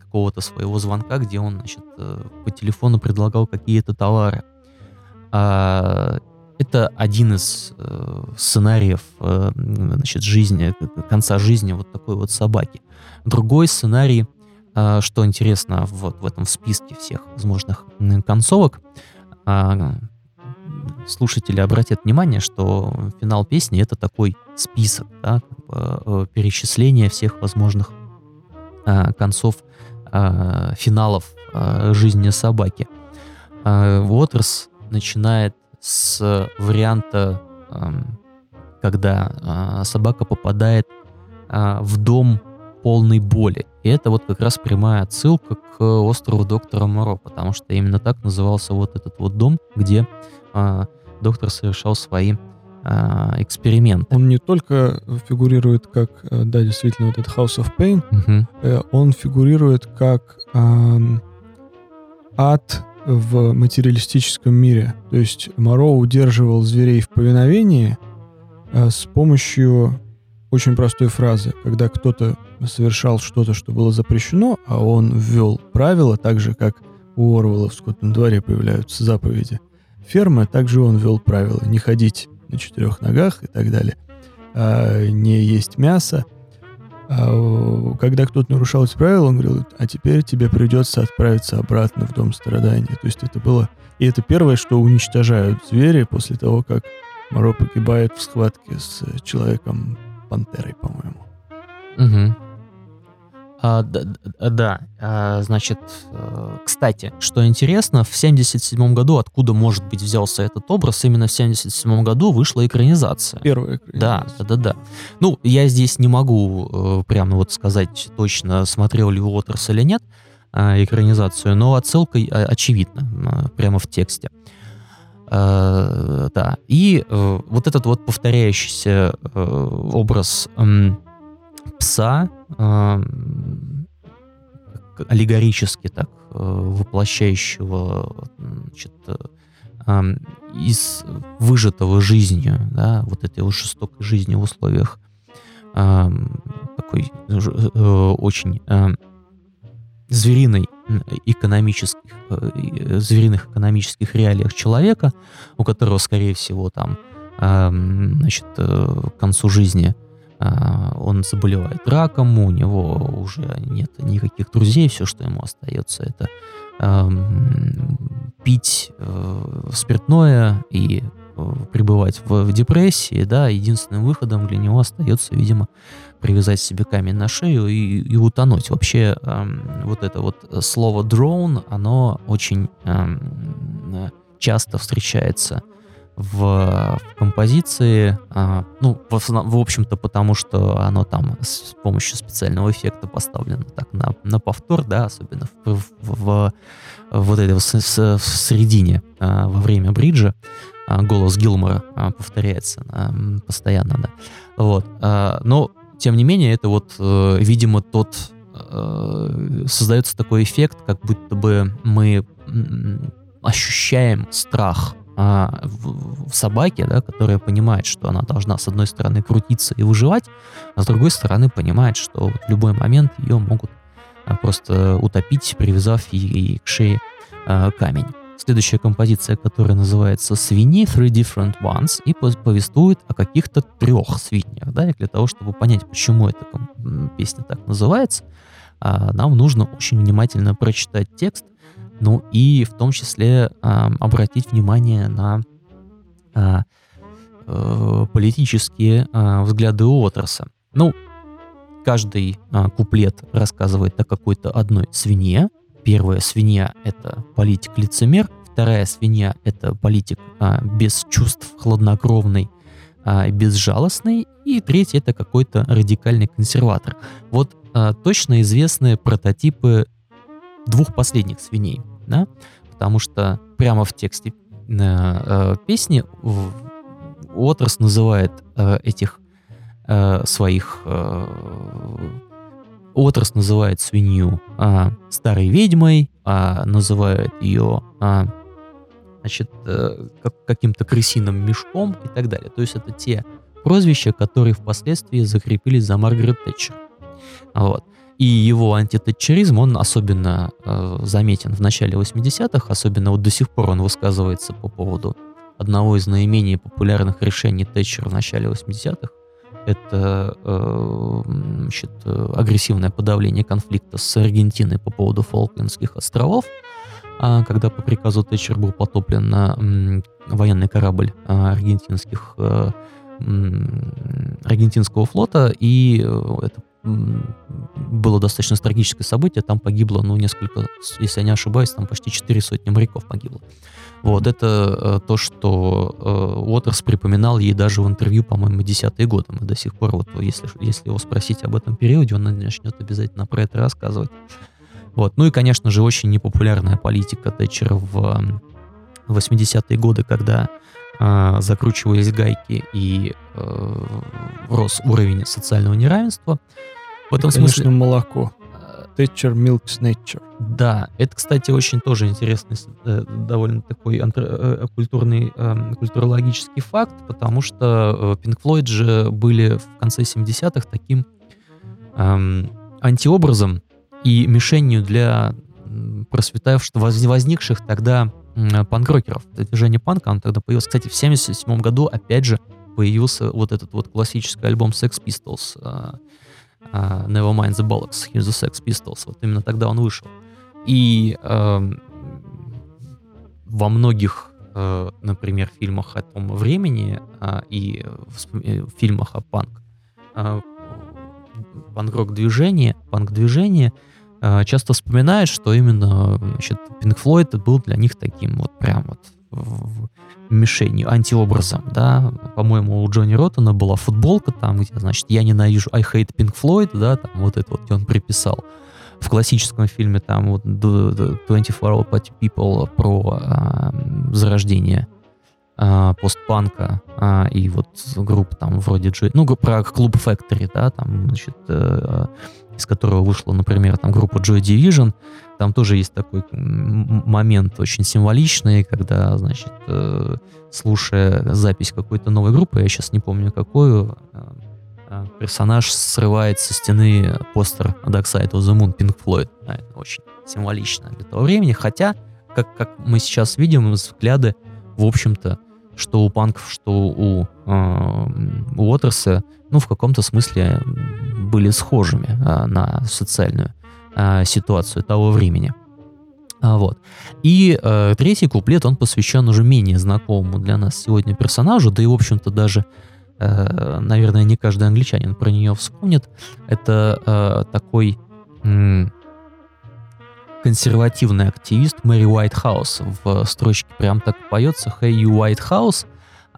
какого-то своего звонка, где он значит, э, по телефону предлагал какие-то товары. А, это один из э, сценариев э, значит, жизни, конца жизни вот такой вот собаки. Другой сценарий, э, что интересно вот в этом списке всех возможных концовок, э, слушатели обратят внимание, что финал песни это такой список, да, э, перечисление всех возможных э, концов э, финалов э, жизни собаки. Э, Уотерс начинает с варианта, когда а, собака попадает а, в дом полной боли. И это вот как раз прямая отсылка к острову доктора Моро, потому что именно так назывался вот этот вот дом, где а, доктор совершал свои эксперименты. Он не только фигурирует как, э, да, действительно, вот этот House of Pain, угу. он фигурирует как э, ад в материалистическом мире. То есть Моро удерживал зверей в повиновении э, с помощью очень простой фразы. Когда кто-то совершал что-то, что было запрещено, а он ввел правила, так же, как у Орвала в скотном дворе появляются заповеди фермы, также он ввел правила не ходить на четырех ногах и так далее, а не есть мясо, когда кто-то нарушал эти правила, он говорил, а теперь тебе придется отправиться обратно в дом страдания. То есть это было... И это первое, что уничтожают звери после того, как Моро погибает в схватке с человеком-пантерой, по-моему. Угу. А, да, да. А, значит, э, кстати, что интересно, в 77 году, откуда, может быть, взялся этот образ, именно в 77 году вышла экранизация. Первая Да, да, да, да. Ну, я здесь не могу э, прямо вот сказать точно, смотрел ли Уотерс или нет э, экранизацию, но отсылка очевидна прямо в тексте. Да. И вот этот вот повторяющийся образ пса аллегорически так э, воплощающего значит, э, из выжатого жизнью, да, вот этой вот жестокой жизни в условиях такой э, очень звериной экономических, звериных экономических реалиях человека, у которого, скорее всего, там, ам, значит, к концу жизни он заболевает раком, у него уже нет никаких друзей, все, что ему остается, это пить э, спиртное и э, пребывать в, в депрессии, да, единственным выходом для него остается, видимо, привязать себе камень на шею и, и утонуть. Вообще, ам, вот это вот слово drone, оно очень ам, э, часто встречается в, в композиции, а, ну, в, в общем-то, потому что оно там с помощью специального эффекта поставлено так на, на повтор, да, особенно в, в- в- в вот этой с- с- в середине а, во время бриджа а, голос Гилмора а, повторяется а, постоянно, да. Вот. а, но, тем не менее, это вот, э, видимо, тот э, создается такой эффект, как будто бы мы ощущаем страх а, в, в собаке, да, которая понимает, что она должна с одной стороны крутиться и выживать, а с другой стороны понимает, что вот в любой момент ее могут а, просто утопить, привязав ей к шее а, камень. Следующая композиция, которая называется «Свиньи», «Three Different Ones», и повествует о каких-то трех свиньях. Да, и для того, чтобы понять, почему эта песня так называется, а, нам нужно очень внимательно прочитать текст, ну и в том числе ам, обратить внимание на а, э, политические а, взгляды Уотерса. Ну, каждый а, куплет рассказывает о какой-то одной свинье. Первая свинья — это политик-лицемер, вторая свинья — это политик а, без чувств, хладнокровный, а, безжалостный, и третий — это какой-то радикальный консерватор. Вот а, точно известны прототипы двух последних свиней, да, потому что прямо в тексте э, э, песни Уотерс называет э, этих э, своих э, Уотерс называет свинью а, старой ведьмой, а, называет ее а, значит, э, как- каким-то крысиным мешком и так далее. То есть это те прозвища, которые впоследствии закрепились за Маргарет Тэтчер. Вот. И его антитатчеризм, он особенно э, заметен в начале 80-х, особенно вот до сих пор он высказывается по поводу одного из наименее популярных решений Тэтчер в начале 80-х. Это э, значит, э, агрессивное подавление конфликта с Аргентиной по поводу Фолклендских островов, а, когда по приказу Тэтчер был потоплен на м, военный корабль а, аргентинских э, аргентинского флота, и э, это было достаточно трагическое событие, там погибло, ну, несколько, если я не ошибаюсь, там почти четыре сотни моряков погибло. Вот, это э, то, что э, Уотерс припоминал ей даже в интервью, по-моему, десятые годы. Мы до сих пор, вот, если, если его спросить об этом периоде, он начнет обязательно про это рассказывать. Вот. Ну и, конечно же, очень непопулярная политика Тэтчера в м, 80-е годы, когда а, закручивались гайки и э, рос уровень социального неравенства. В этом Конечно, смысле... молоко. э, Thatcher Milk's Nature. Да, это, кстати, очень тоже интересный, э, довольно такой антро- э, культурный, эм, культурологический факт, потому что э, Pink Floyd же были в конце 70-х таким эм, антиобразом и мишенью для просветавших, воз- возникших тогда панк-рокеров. Это движение панка, оно тогда появилось. Кстати, в 77 году, опять же, появился вот этот вот классический альбом Sex Pistols, э, э, Never Mind the Bollocks, Here's the Sex Pistols. Вот именно тогда он вышел. И эм, во многих, э, например, фильмах о том времени а, и в, э, фильмах о панк, а, панк-рок движение, панк-движение э, часто вспоминает, что именно значит, Pink Floyd был для них таким вот прям вот мишенью, антиобразом, да. По-моему, у Джонни Роттона была футболка там, где, значит, я ненавижу I hate Pink Floyd, да, там вот это вот, он приписал. В классическом фильме там вот д- д- 24 Hour People про а, зарождение а, постпанка а, и вот групп там вроде Джей, ну, про клуб Factory, да, там, значит, э, из которого вышла, например, там группа Joy Division, там тоже есть такой момент очень символичный, когда, значит, э, слушая запись какой-то новой группы, я сейчас не помню какую, э, э, персонаж срывает со стены постер Dark Side of the Moon Pink Floyd. Да, это очень символично для того времени, хотя, как, как мы сейчас видим, взгляды, в общем-то, что у панков, что у, э, у Уотерса, ну, в каком-то смысле были схожими э, на социальную э, ситуацию того времени. А, вот. И э, третий куплет, он посвящен уже менее знакомому для нас сегодня персонажу, да и, в общем-то, даже, э, наверное, не каждый англичанин про нее вспомнит. Это э, такой м, консервативный активист Мэри Уайтхаус. В строчке прям так поется «Hey, you Whitehouse»,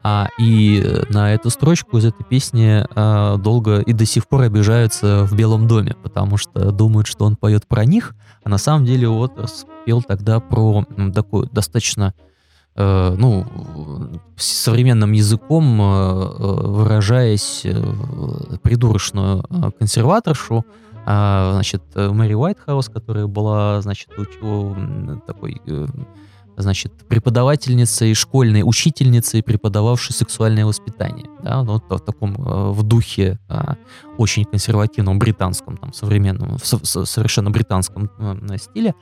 а, и на эту строчку из этой песни а, долго и до сих пор обижаются в Белом доме, потому что думают, что он поет про них, а на самом деле Уотерс пел тогда про м, такую достаточно, э, ну, современным языком э, э, выражаясь, э, придурочную э, консерваторшу, а, значит, э, Мэри Уайтхаус, которая была, значит, у, м, такой э, значит, преподавательницей, школьной учительницей, преподававшей сексуальное воспитание. Да, ну, вот в таком, э, в духе а, очень консервативном британском, там, современном, совершенно британском э, стиле.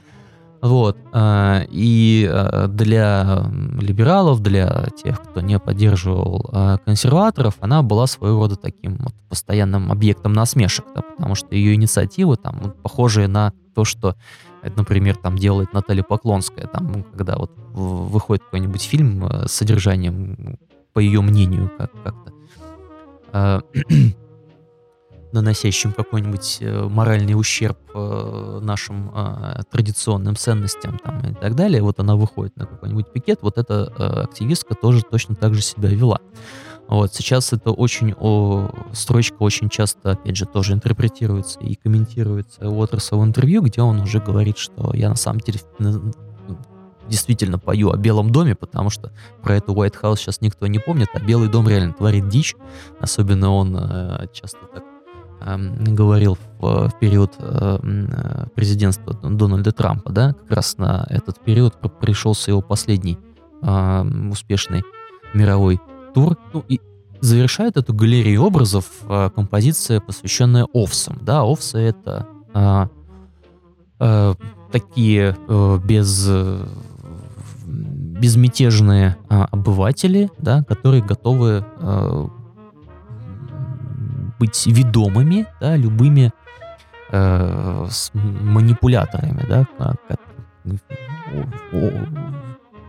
Вот. а, И а, для либералов, для тех, кто не поддерживал а, консерваторов, она была своего рода таким вот постоянным объектом насмешек, да, потому что ее инициативы там похожие на то, что это, например, там делает Наталья Поклонская, там, ну, когда вот выходит какой-нибудь фильм э, с содержанием, ну, по ее мнению, как- как-то э, наносящим какой-нибудь э, моральный ущерб нашим традиционным ценностям там, и так далее, вот она выходит на какой-нибудь пикет, вот эта активистка тоже точно так же себя вела. Вот, сейчас это очень, о, строчка очень часто, опять же, тоже интерпретируется и комментируется Уотерса в интервью, где он уже говорит, что я на самом деле н- действительно пою о Белом доме, потому что про эту White House сейчас никто не помнит, а Белый дом реально творит дичь. Особенно он э, часто так эм, говорил в, в период э, э, президентства Дональда Трампа, да, как раз на этот период пр- пришелся его последний э, успешный мировой тур. Ну и завершает эту галерею образов э, композиция, посвященная овсам. Да, овсы это э, э, такие э, без э, безмятежные э, обыватели, да, которые готовы э, быть ведомыми, да, любыми э, с манипуляторами, да, как- о- о-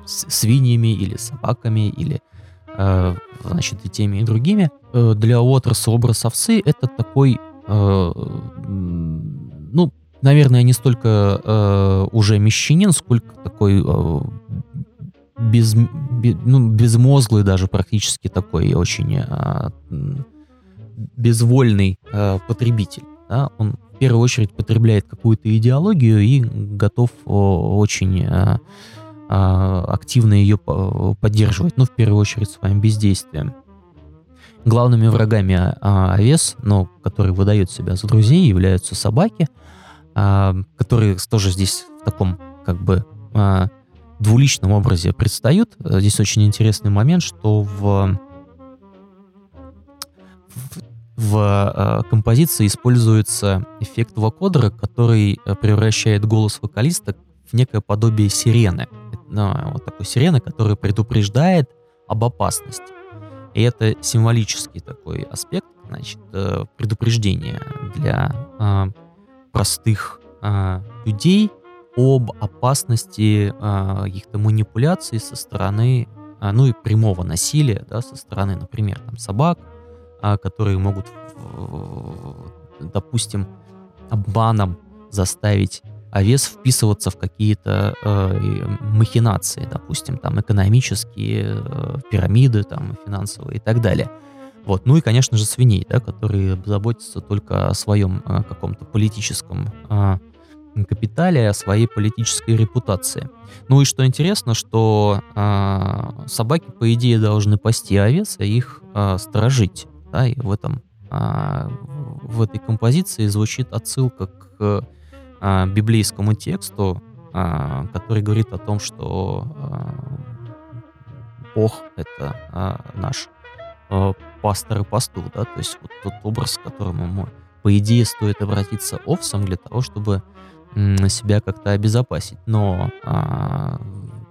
свиньями или собаками или значит и теми и другими. Э, Для Уотерса образ овцы это такой, э, ну, наверное, не столько э, уже мещанин, сколько такой э, без, бе- ну, безмозглый даже практически такой очень э, безвольный э, потребитель. Да? Он в первую очередь потребляет какую-то идеологию и готов очень э, активно ее по- поддерживать, ну, в первую очередь, своим бездействием. Главными врагами а, овес, но которые выдают себя за друзей, являются собаки, а, которые тоже здесь в таком, как бы, а, двуличном образе предстают. Здесь очень интересный момент, что в, в, в, композиции используется эффект вокодера, который превращает голос вокалиста в некое подобие сирены. Вот такой сирены, которая предупреждает об опасности. И это символический такой аспект, значит, э, предупреждения для э, простых э, людей об опасности каких-то манипуляций со стороны, ну и прямого насилия, да, со стороны, например, там, собак, которые могут допустим, обманом заставить овес вписываться в какие-то э, махинации, допустим, там экономические, э, пирамиды, там финансовые и так далее. Вот. Ну и, конечно же, свиней, да, которые заботятся только о своем э, каком-то политическом э, капитале, о своей политической репутации. Ну и что интересно, что э, собаки, по идее, должны пасти овец, а их э, сторожить. Да, и в этом э, в этой композиции звучит отсылка к э, библейскому тексту, э, который говорит о том, что э, Бог — это э, наш э, пастор и пастух, да, то есть вот тот образ, к которому мы, по идее, стоит обратиться овцам для того, чтобы себя как-то обезопасить. Но а,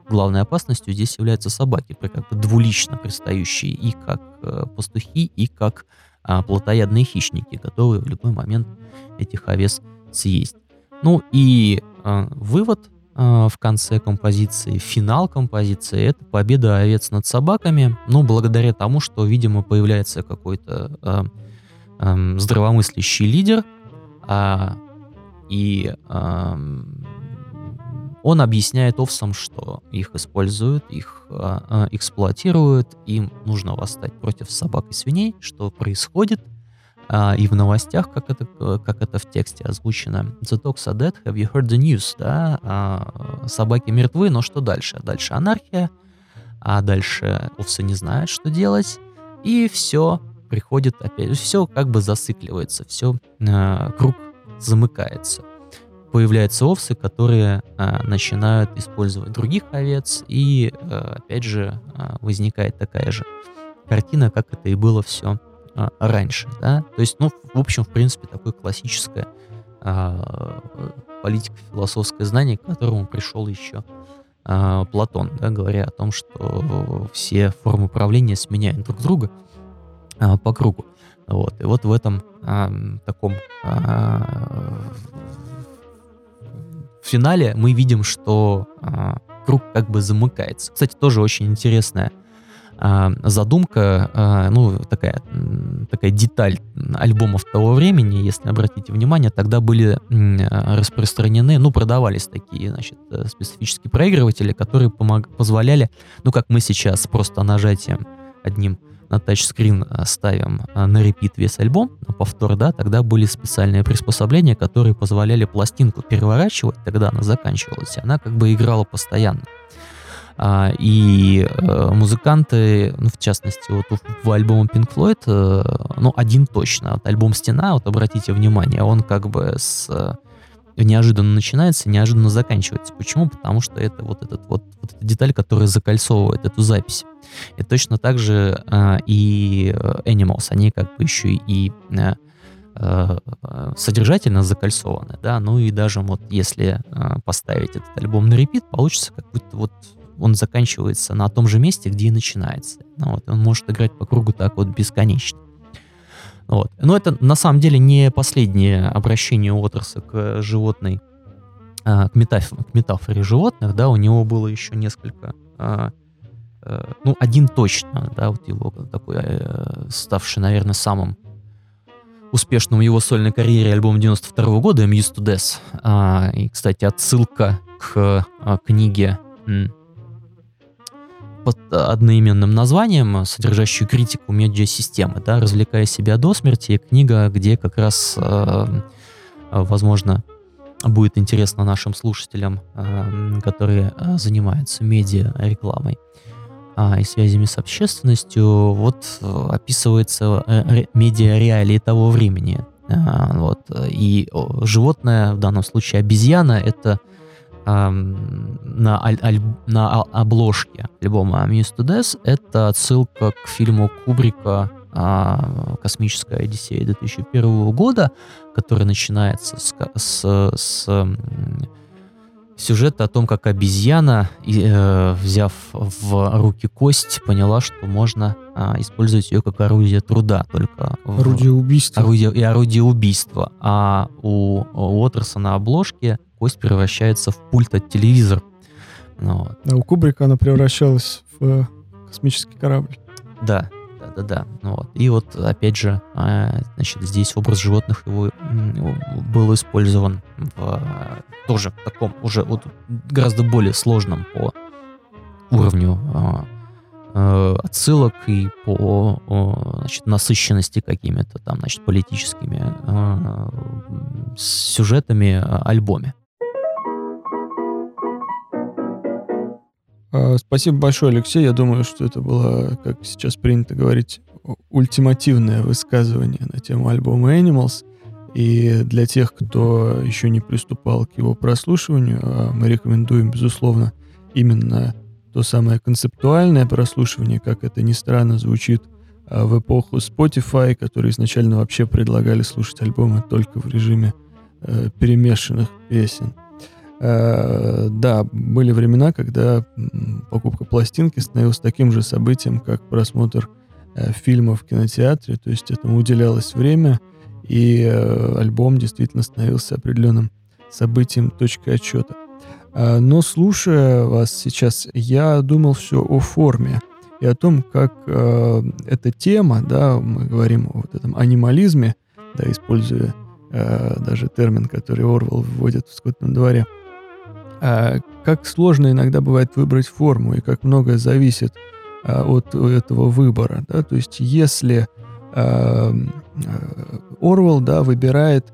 главной опасностью здесь являются собаки, как бы двулично пристающие и как а, пастухи, и как а, плотоядные хищники, готовые в любой момент этих овец съесть. Ну и а, вывод а, в конце композиции, финал композиции, это победа овец над собаками, ну, благодаря тому, что, видимо, появляется какой-то а, а, здравомыслящий лидер, а и эм, он объясняет овцам, что их используют, их э, э, эксплуатируют, им нужно восстать против собак и свиней, что происходит. Э, и в новостях, как это, как это в тексте озвучено, The dogs are dead, have you heard the news? Да? Э, собаки мертвы, но что дальше? Дальше анархия, а дальше овцы не знают, что делать, и все приходит опять, все как бы зацикливается, все э, круг замыкается. Появляются овцы, которые а, начинают использовать других овец, и а, опять же а, возникает такая же картина, как это и было все а, раньше. Да? То есть, ну, в общем, в принципе, такое классическое а, политико-философское знание, к которому пришел еще а, Платон, да, говоря о том, что все формы управления сменяют друг друга по кругу. Вот. И вот в этом а, таком а, в финале мы видим, что а, круг как бы замыкается. Кстати, тоже очень интересная а, задумка, а, ну, такая, такая деталь альбомов того времени, если обратите внимание, тогда были а, распространены, ну, продавались такие, значит, э, специфические проигрыватели, которые помог, позволяли, ну, как мы сейчас просто нажатием одним на тачскрин э, ставим э, на репит весь альбом, на повтор, да, тогда были специальные приспособления, которые позволяли пластинку переворачивать, тогда она заканчивалась, и она как бы играла постоянно. А, и э, музыканты, ну, в частности, вот в альбоме Pink Floyd, э, ну, один точно, вот альбом «Стена», вот обратите внимание, он как бы с неожиданно начинается, неожиданно заканчивается. Почему? Потому что это вот, этот, вот, вот эта деталь, которая закольцовывает эту запись. И точно так же э, и Animals, они как бы еще и э, э, содержательно закольцованы, да, ну и даже вот если э, поставить этот альбом на репит, получится как будто вот он заканчивается на том же месте, где и начинается. Ну, вот, он может играть по кругу так вот бесконечно. Вот. Но это на самом деле не последнее обращение Уотерса к животной, а, к, метафоре, к метафоре животных, да, у него было еще несколько, а, а, ну, один точно, да, вот его такой, а, ставший, наверное, самым успешным в его сольной карьере альбом 92 -го года «I'm used to death». А, и, кстати, отсылка к книге под одноименным названием, содержащую критику медиасистемы, да, «Развлекая себя до смерти», книга, где как раз, э, возможно, будет интересно нашим слушателям, э, которые э, занимаются медиа рекламой э, и связями с общественностью, вот э, описывается э, медиа реалии того времени. Э, вот, и животное, в данном случае обезьяна, это на, аль, аль, на обложке альбома Muse to Death. Это отсылка к фильму Кубрика а, «Космическая Одиссея» 2001 года, который начинается с, с, с сюжета о том, как обезьяна, э, взяв в руки кость, поняла, что можно а, использовать ее как орудие труда, только орудие убийства. Орудие, и орудие убийства. А у Уотерса на обложке кость превращается в пульт от телевизора. Ну, вот. А у Кубрика она превращалась в э, космический корабль. Да, да, да. Ну, вот. И вот, опять же, а, значит, здесь образ животных его был использован в тоже таком уже вот гораздо более сложном по уровню а, отсылок и по значит, насыщенности какими-то там, значит, политическими а, сюжетами альбоме. Спасибо большое, Алексей. Я думаю, что это было, как сейчас принято говорить, ультимативное высказывание на тему альбома Animals. И для тех, кто еще не приступал к его прослушиванию, а мы рекомендуем, безусловно, именно то самое концептуальное прослушивание, как это ни странно звучит, а в эпоху Spotify, которые изначально вообще предлагали слушать альбомы только в режиме э, перемешанных песен. Э, да, были времена, когда покупка пластинки становилась таким же событием, как просмотр э, фильма в кинотеатре, то есть этому уделялось время, и э, альбом действительно становился определенным событием, точкой отчета. Но слушая вас сейчас, я думал все о форме и о том, как э, эта тема, да, мы говорим о вот этом анимализме, да, используя э, даже термин, который Орвел вводит в «Скотном дворе», а, как сложно иногда бывает выбрать форму и как многое зависит а, от этого выбора. Да? То есть если а, Орвел да, выбирает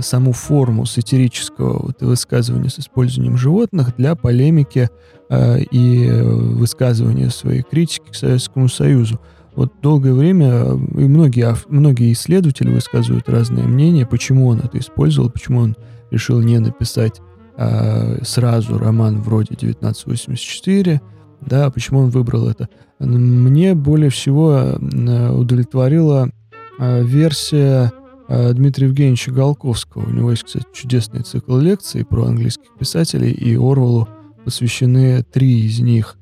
саму форму сатирического вот, высказывания с использованием животных для полемики и высказывания своей критики к Советскому Союзу. Вот долгое время и многие, многие исследователи высказывают разные мнения, почему он это использовал, почему он решил не написать э, сразу роман вроде 1984, да, почему он выбрал это. Мне более всего удовлетворила э, версия э, Дмитрия Евгеньевича Голковского. У него есть, кстати, чудесный цикл лекций про английских писателей, и Орвелу посвящены три из них.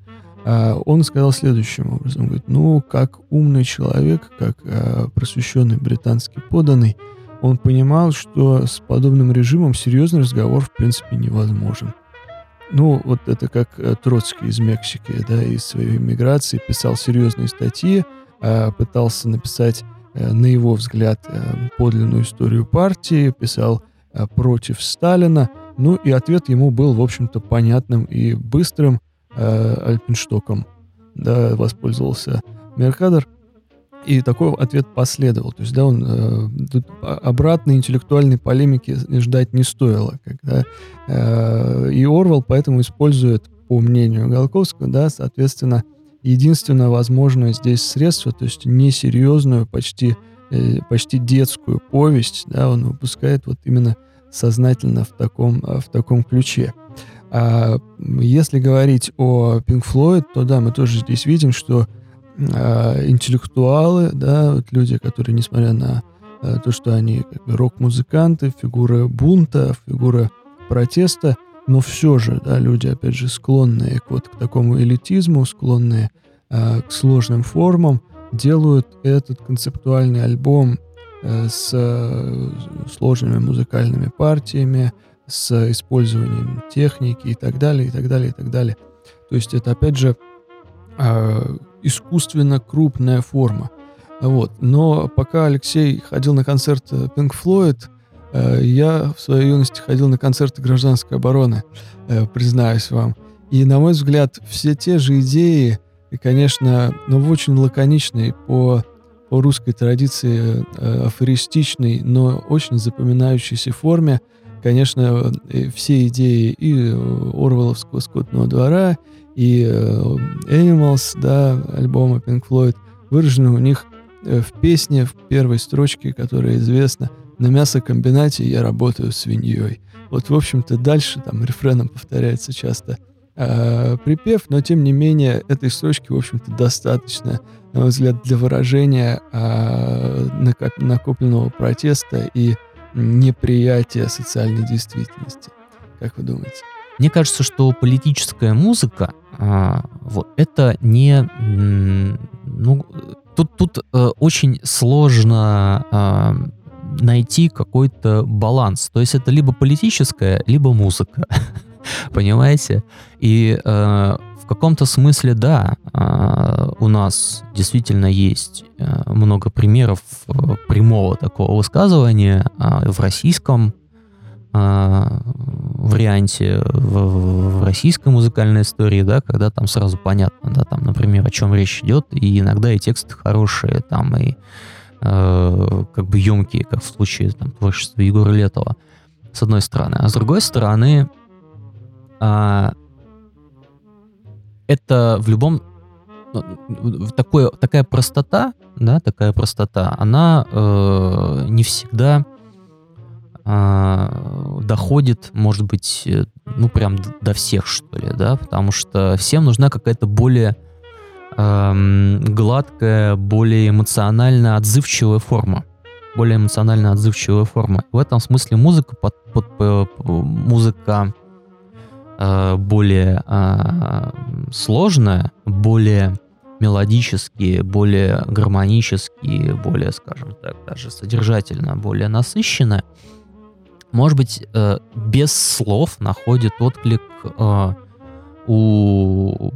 Он сказал следующим образом, говорит, ну, как умный человек, как просвещенный британский поданный, он понимал, что с подобным режимом серьезный разговор в принципе невозможен. Ну, вот это как э, Троцкий из Мексики, да, из своей миграции писал серьезные статьи, а, пытался написать, э, на его взгляд, э, подлинную историю партии, писал против Сталина, ну и ответ ему был, в общем-то, понятным и быстрым. Альпинштоком, да, воспользовался Меркадор. И такой ответ последовал. То есть, да, он э, обратной интеллектуальной полемики ждать не стоило. Когда, э, и Орвал поэтому использует, по мнению Голковского, да, соответственно, единственное возможное здесь средство, то есть несерьезную, почти, э, почти детскую повесть, да, он выпускает вот именно сознательно в таком, в таком ключе. А если говорить о Pink Floyd, то да, мы тоже здесь видим, что э, интеллектуалы, да, вот люди, которые, несмотря на э, то, что они как бы, рок-музыканты, фигура бунта, фигура протеста, но все же, да, люди, опять же, склонные вот, к такому элитизму, склонные э, к сложным формам, делают этот концептуальный альбом э, с э, сложными музыкальными партиями, с использованием техники и так далее, и так далее, и так далее. То есть это, опять же, э, искусственно крупная форма. Вот. Но пока Алексей ходил на концерт э, Pink Floyd, э, я в своей юности ходил на концерты гражданской обороны, э, признаюсь вам. И, на мой взгляд, все те же идеи, и, конечно, но в очень лаконичной по, по русской традиции афористичной, но очень запоминающейся форме, конечно, все идеи и Орвеловского скотного двора, и э, Animals, да, альбома Pink Floyd, выражены у них э, в песне, в первой строчке, которая известна «На мясокомбинате я работаю свиньей». Вот, в общем-то, дальше там рефреном повторяется часто э, припев, но, тем не менее, этой строчки, в общем-то, достаточно, на мой взгляд, для выражения э, накопленного протеста и неприятия социальной действительности. Как вы думаете? Мне кажется, что политическая музыка, а, вот, это не, ну, тут, тут э, очень сложно а, найти какой-то баланс. То есть это либо политическая, либо музыка, понимаете? И э, в каком-то смысле, да, а, у нас действительно есть а, много примеров э, прямого такого высказывания в российском варианте, в, в российской музыкальной истории, да, когда там сразу понятно, да, там, например, о чем речь идет, и иногда и тексты хорошие, там, и э, как бы емкие, как в случае там, творчества Егора Летова, с одной стороны. А с другой стороны, э, это в любом ну, такое, такая простота, да, такая простота, она э, не всегда э, доходит, может быть, э, ну прям до всех что ли, да, потому что всем нужна какая-то более э, гладкая, более эмоционально отзывчивая форма, более эмоционально отзывчивая форма. В этом смысле музыка под, под, под музыка Э, более э, сложная, более мелодически, более гармонически, более, скажем так, даже содержательно, более насыщенная, может быть, э, без слов находит отклик у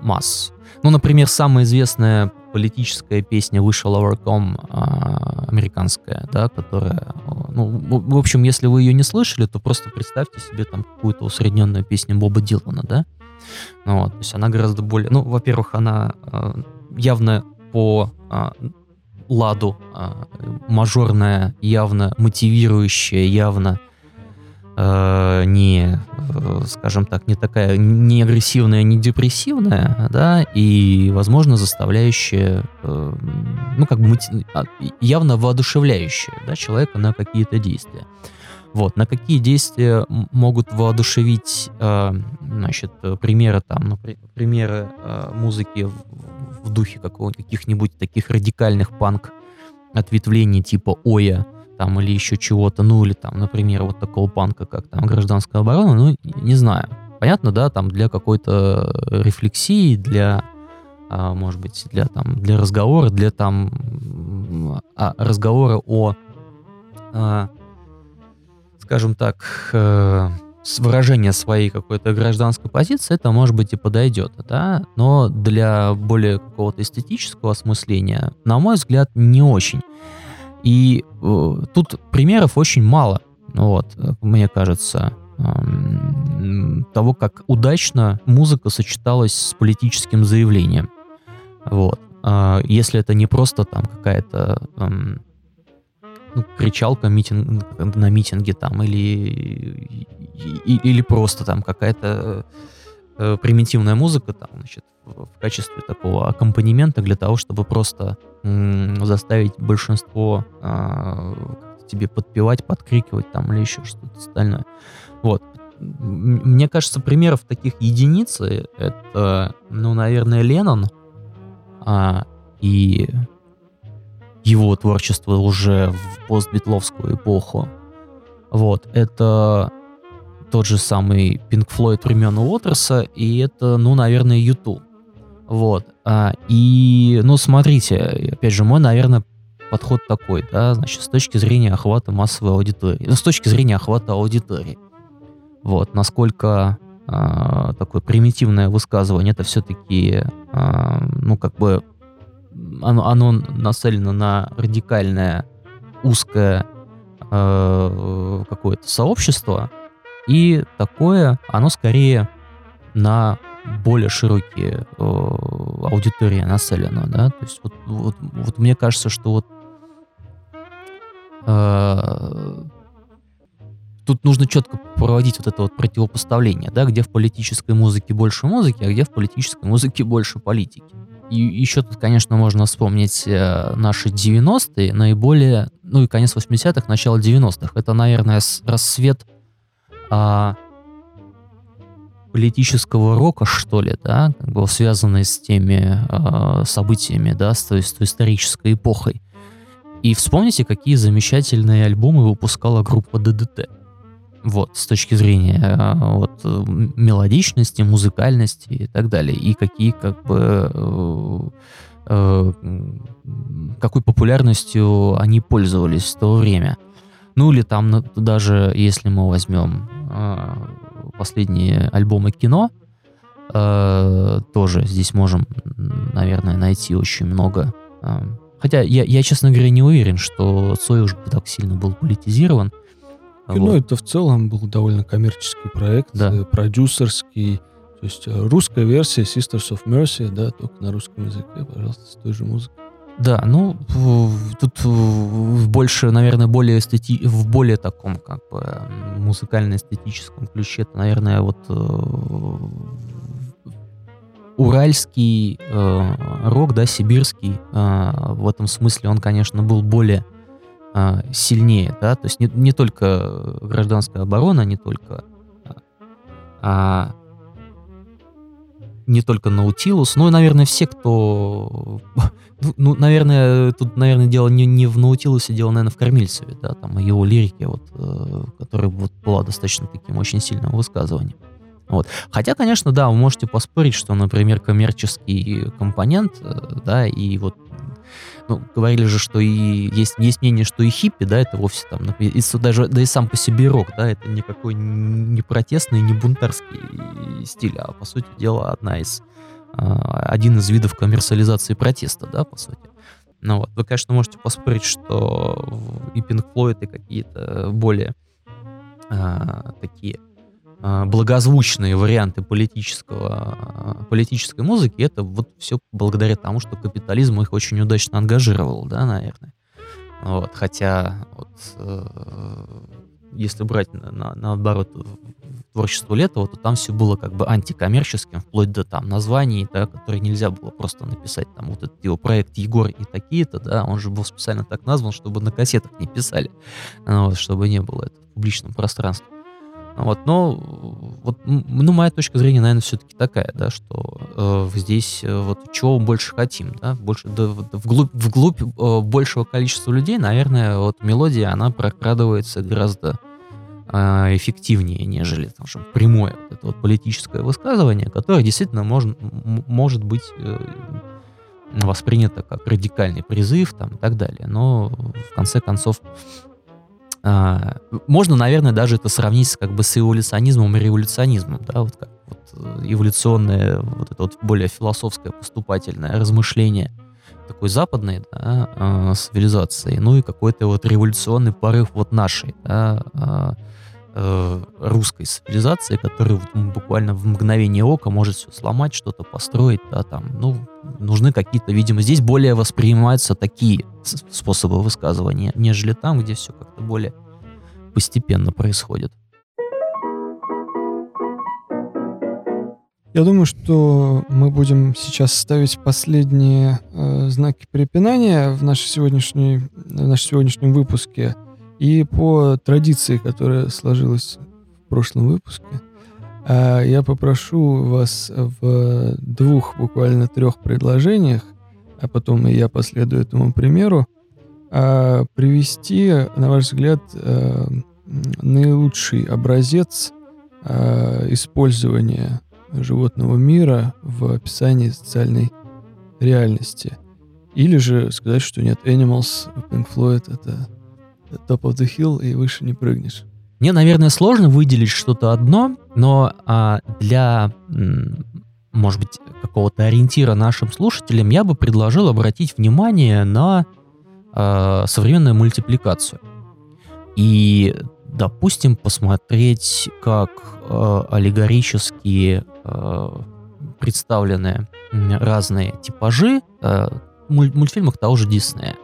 масс. Ну, например, самая известная политическая песня вышла Lovercom а, американская, да, которая, ну, в общем, если вы ее не слышали, то просто представьте себе там какую-то усредненную песню Боба Дилана, да, ну, вот, то есть она гораздо более, ну, во-первых, она а, явно по а, ладу а, мажорная, явно мотивирующая, явно э, не, э, скажем так, не такая, не агрессивная, не депрессивная, да, и, возможно, заставляющая, э, ну, как бы а, явно воодушевляющая, да, человека на какие-то действия. Вот, на какие действия могут воодушевить, э, значит, примеры там, ну, примеры э, музыки в, в духе каких-нибудь таких радикальных панк ответвлений типа Оя, там, или еще чего-то, ну, или там, например, вот такого панка, как там гражданская оборона, ну, не знаю. Понятно, да, там для какой-то рефлексии, для, а, может быть, для там, для разговора, для там а, разговора о, а, скажем так, а, выражение своей какой-то гражданской позиции, это, может быть, и подойдет, да, но для более какого-то эстетического осмысления, на мой взгляд, не очень. И э, тут примеров очень мало, вот, мне кажется, э, того, как удачно музыка сочеталась с политическим заявлением. Вот. Э, если это не просто там какая-то э, ну, кричалка митинг, на митинге там, или, или просто там какая-то э, примитивная музыка там, значит, в качестве такого аккомпанемента для того, чтобы просто заставить большинство э, тебе подпевать, подкрикивать там или еще что-то остальное. Вот. Мне кажется, примеров таких единицы это, ну, наверное, Леннон а, и его творчество уже в постбитловскую эпоху. Вот. Это тот же самый Pink Floyd времен Уотерса, и это, ну, наверное, YouTube. Вот. А, и, ну, смотрите, опять же, мой, наверное, подход такой, да, значит, с точки зрения охвата массовой аудитории, ну, с точки зрения охвата аудитории. Вот, насколько а, такое примитивное высказывание, это все-таки, а, ну, как бы, оно, оно нацелено на радикальное, узкое а, какое-то сообщество, и такое, оно скорее на более широкие э, аудитории нацелена, да, то есть вот, вот, вот мне кажется, что вот э, тут нужно четко проводить вот это вот противопоставление, да, где в политической музыке больше музыки, а где в политической музыке больше политики. И еще тут, конечно, можно вспомнить э, наши 90-е, наиболее, ну и конец 80-х, начало 90-х. Это, наверное, рассвет а, политического рока, что ли, да, как бы связанный с теми э, событиями, да, с той, с той исторической эпохой. И вспомните, какие замечательные альбомы выпускала группа ДДТ. Вот, с точки зрения э, вот, мелодичности, музыкальности и так далее. И какие, как бы, э, э, какой популярностью они пользовались в то время. Ну или там даже, если мы возьмем последние альбомы кино, э, тоже здесь можем, наверное, найти очень много. Э, хотя я, я, честно говоря, не уверен, что Цой уж так сильно был политизирован. Кино вот. это в целом был довольно коммерческий проект, да. Э, продюсерский. То есть э, русская версия Sisters of Mercy, да, только на русском языке, пожалуйста, с той же музыкой. Да, ну, тут в больше, наверное, более эстети... в более таком, как бы, музыкально-эстетическом ключе, это, наверное, вот э, уральский э, рок, да, сибирский, э, в этом смысле он, конечно, был более э, сильнее, да, то есть не, не только гражданская оборона, не только а, не только Наутилус, но и, наверное, все, кто... Ну, ну, наверное, тут, наверное, дело не, не в Наутилусе, дело, наверное, в Кормильцеве, да, там, его лирике, вот, э, которая вот была достаточно таким очень сильным высказыванием. Вот. Хотя, конечно, да, вы можете поспорить, что, например, коммерческий компонент, э, да, и вот ну, говорили же, что и есть, есть мнение, что и хиппи, да, это вовсе там, и даже, да и сам по себе рок, да, это никакой не протестный, не бунтарский стиль, а, по сути дела, одна из, а, один из видов коммерциализации протеста, да, по сути. Ну вот, вы, конечно, можете поспорить, что и Pink Floyd, и какие-то более а, такие благозвучные варианты политического, а, политической музыки, это вот все благодаря тому, что капитализм их очень удачно ангажировал, да, наверное. Вот, хотя, вот, э, если брать на, на, наоборот творчество Летова, то там все было как бы антикоммерческим, вплоть до там названий, да, которые нельзя было просто написать, там вот этот его проект Егор и такие-то, да, он же был специально так назван, чтобы на кассетах не писали, вот, чтобы не было это в публичном пространстве. Вот, но вот, ну, моя точка зрения, наверное, все-таки такая, да, что э, здесь э, вот чего больше хотим, да, больше да, вглубь, вглубь э, большего количества людей, наверное, вот мелодия, она прокрадывается гораздо э, эффективнее, нежели там, что прямое вот это вот политическое высказывание, которое действительно может, может быть э, воспринято как радикальный призыв там, и так далее. Но в конце концов а, можно, наверное, даже это сравнить как бы с эволюционизмом и революционизмом, да, вот как вот э, эволюционное, вот это вот более философское поступательное размышление такой западной да, а, цивилизации, ну и какой-то вот революционный порыв вот нашей, да, а, э, русской цивилизации, которая буквально в мгновение ока может все сломать, что-то построить, да, там, ну, нужны какие-то, видимо, здесь более воспринимаются такие способы высказывания, нежели там, где все как-то более постепенно происходит. Я думаю, что мы будем сейчас ставить последние э, знаки препинания в, нашей сегодняшней, в нашем сегодняшнем выпуске. И по традиции, которая сложилась в прошлом выпуске, э, я попрошу вас в двух, буквально трех предложениях, а потом и я последую этому примеру, э, привести, на ваш взгляд, э, наилучший образец использования животного мира в описании социальной реальности. Или же сказать, что нет, Animals, Pink Floyd — это top of the hill, и выше не прыгнешь. Мне, наверное, сложно выделить что-то одно, но а, для, может быть, какого-то ориентира нашим слушателям я бы предложил обратить внимание на а, современную мультипликацию. И, допустим, посмотреть, как а, аллегорически а, представлены разные типажи а, мультфильмах того же Диснея.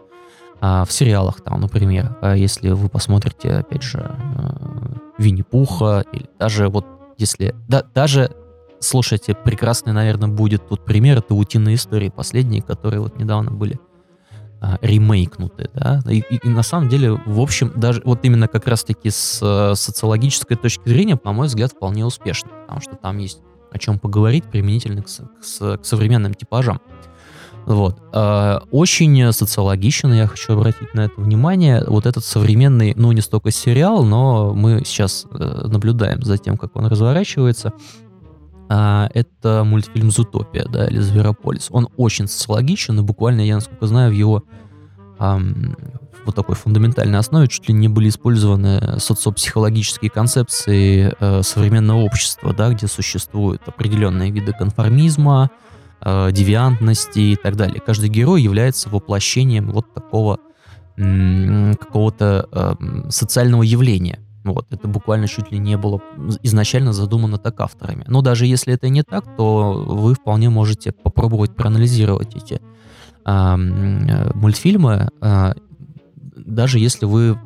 А, в сериалах там, например, а если вы посмотрите, опять же, э, Винни-Пуха, или даже вот если... Да, даже, слушайте, прекрасный, наверное, будет тут пример, это «Утиные истории» последние, которые вот недавно были а, ремейкнуты, да, и, и, и на самом деле, в общем, даже вот именно как раз-таки с э, социологической точки зрения, по моему взгляд, вполне успешно, потому что там есть о чем поговорить применительно к, к, к современным типажам. Вот. Э, очень социологично, я хочу обратить на это внимание. Вот этот современный, ну, не столько сериал, но мы сейчас э, наблюдаем за тем, как он разворачивается. А, это мультфильм «Зутопия», да, или «Зверополис». Он очень социологичен, и буквально, я насколько знаю, в его вот такой фундаментальной основе чуть ли не были использованы социопсихологические концепции э, современного общества, да, где существуют определенные виды конформизма, э, девиантности и так далее. Каждый герой является воплощением вот такого какого-то э, социального явления. Вот, это буквально чуть ли не было изначально задумано так авторами. Но даже если это не так, то вы вполне можете попробовать проанализировать эти э, мультфильмы э, даже если вы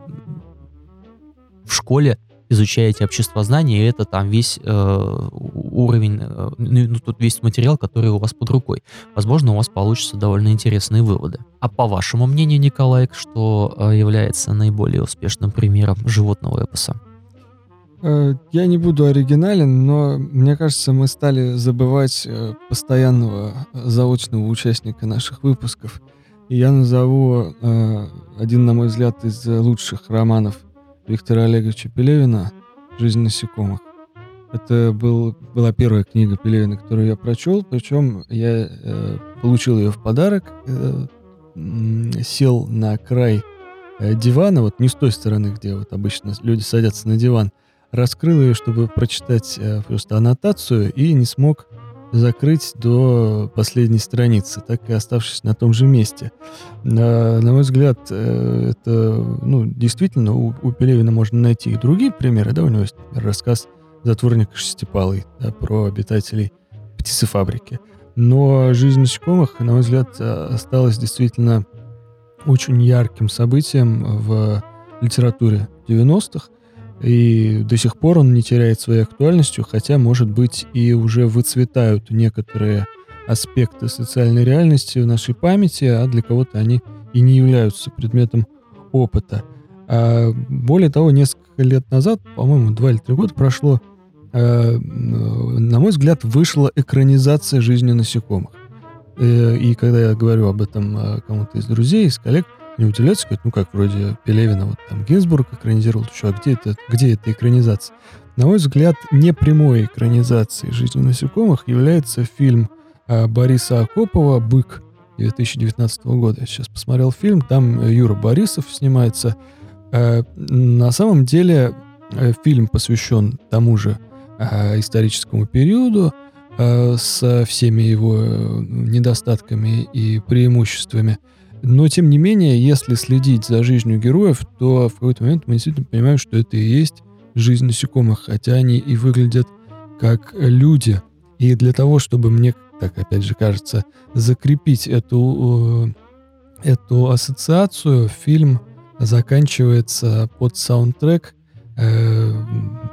в школе изучаете обществознание, и это там весь э, уровень, э, ну, ну, тут весь материал, который у вас под рукой. Возможно, у вас получатся довольно интересные выводы. А по вашему мнению, Николай, что э, является наиболее успешным примером животного эпоса? Э, я не буду оригинален, но мне кажется, мы стали забывать э, постоянного заочного участника наших выпусков – и я назову э, один, на мой взгляд, из лучших романов Виктора Олеговича Пелевина «Жизнь насекомых». Это был, была первая книга Пелевина, которую я прочел, причем я э, получил ее в подарок, э, сел на край э, дивана, вот не с той стороны, где вот обычно люди садятся на диван, раскрыл ее, чтобы прочитать э, просто аннотацию, и не смог закрыть до последней страницы, так и оставшись на том же месте. На, на мой взгляд, э, это, ну, действительно, у, у Пелевина можно найти и другие примеры, да, у него есть например, рассказ «Затворник шестипалый», да, про обитателей птицефабрики. Но жизнь насекомых, на мой взгляд, э, осталась действительно очень ярким событием в литературе 90-х, и до сих пор он не теряет своей актуальностью, хотя, может быть, и уже выцветают некоторые аспекты социальной реальности в нашей памяти, а для кого-то они и не являются предметом опыта. А более того, несколько лет назад, по-моему, два или три года прошло, э, на мой взгляд, вышла экранизация жизни насекомых. Э, и когда я говорю об этом э, кому-то из друзей, из коллег, не удивляются, говорят, ну как, вроде Пелевина, вот там Гинзбург экранизировал, что, а где это, где эта экранизация? На мой взгляд, непрямой экранизацией жизни насекомых является фильм а, Бориса Акопова «Бык» 2019 года. Я сейчас посмотрел фильм, там Юра Борисов снимается. А, на самом деле э, фильм посвящен тому же а, историческому периоду, с всеми его э, недостатками и преимуществами – но, тем не менее, если следить за жизнью героев, то в какой-то момент мы действительно понимаем, что это и есть жизнь насекомых, хотя они и выглядят как люди. И для того, чтобы мне, так опять же кажется, закрепить эту, э, эту ассоциацию, фильм заканчивается под саундтрек э,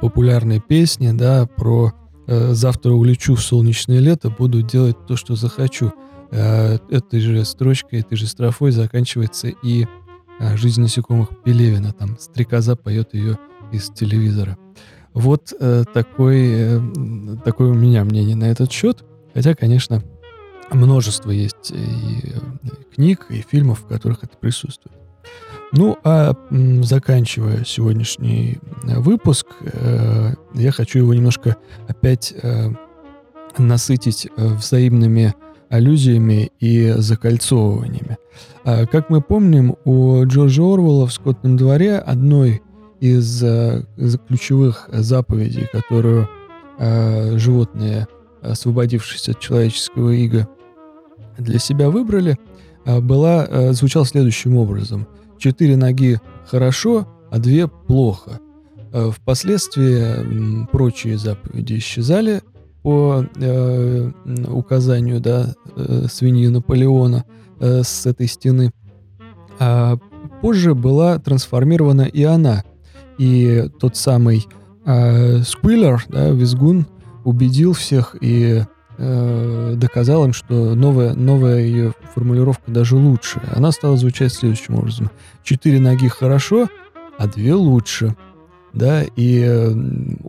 популярной песни, да, про э, «Завтра улечу в солнечное лето, буду делать то, что захочу». Э, этой же строчкой, этой же строфой заканчивается и э, «Жизнь насекомых» Пелевина. Там стрекоза поет ее из телевизора. Вот э, такой, э, такое у меня мнение на этот счет. Хотя, конечно, множество есть и книг, и фильмов, в которых это присутствует. Ну, а заканчивая сегодняшний выпуск, э, я хочу его немножко опять э, насытить взаимными аллюзиями и закольцовываниями. А, как мы помним, у Джорджа Орвелла в «Скотном дворе» одной из, из ключевых заповедей, которую э, животные, освободившись от человеческого ига, для себя выбрали, была, звучала следующим образом. Четыре ноги хорошо, а две плохо. Впоследствии прочие заповеди исчезали, по э, указанию да, э, свиньи Наполеона э, с этой стены. А позже была трансформирована и она. И тот самый э, Сквиллер, да, Визгун, убедил всех и э, доказал им, что новая, новая ее формулировка даже лучше. Она стала звучать следующим образом. Четыре ноги хорошо, а две лучше. Да, и э,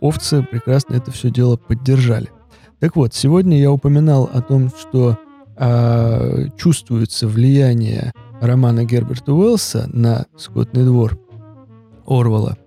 овцы прекрасно это все дело поддержали. Так вот, сегодня я упоминал о том, что э, чувствуется влияние романа Герберта Уэллса на «Скотный двор» Орвала.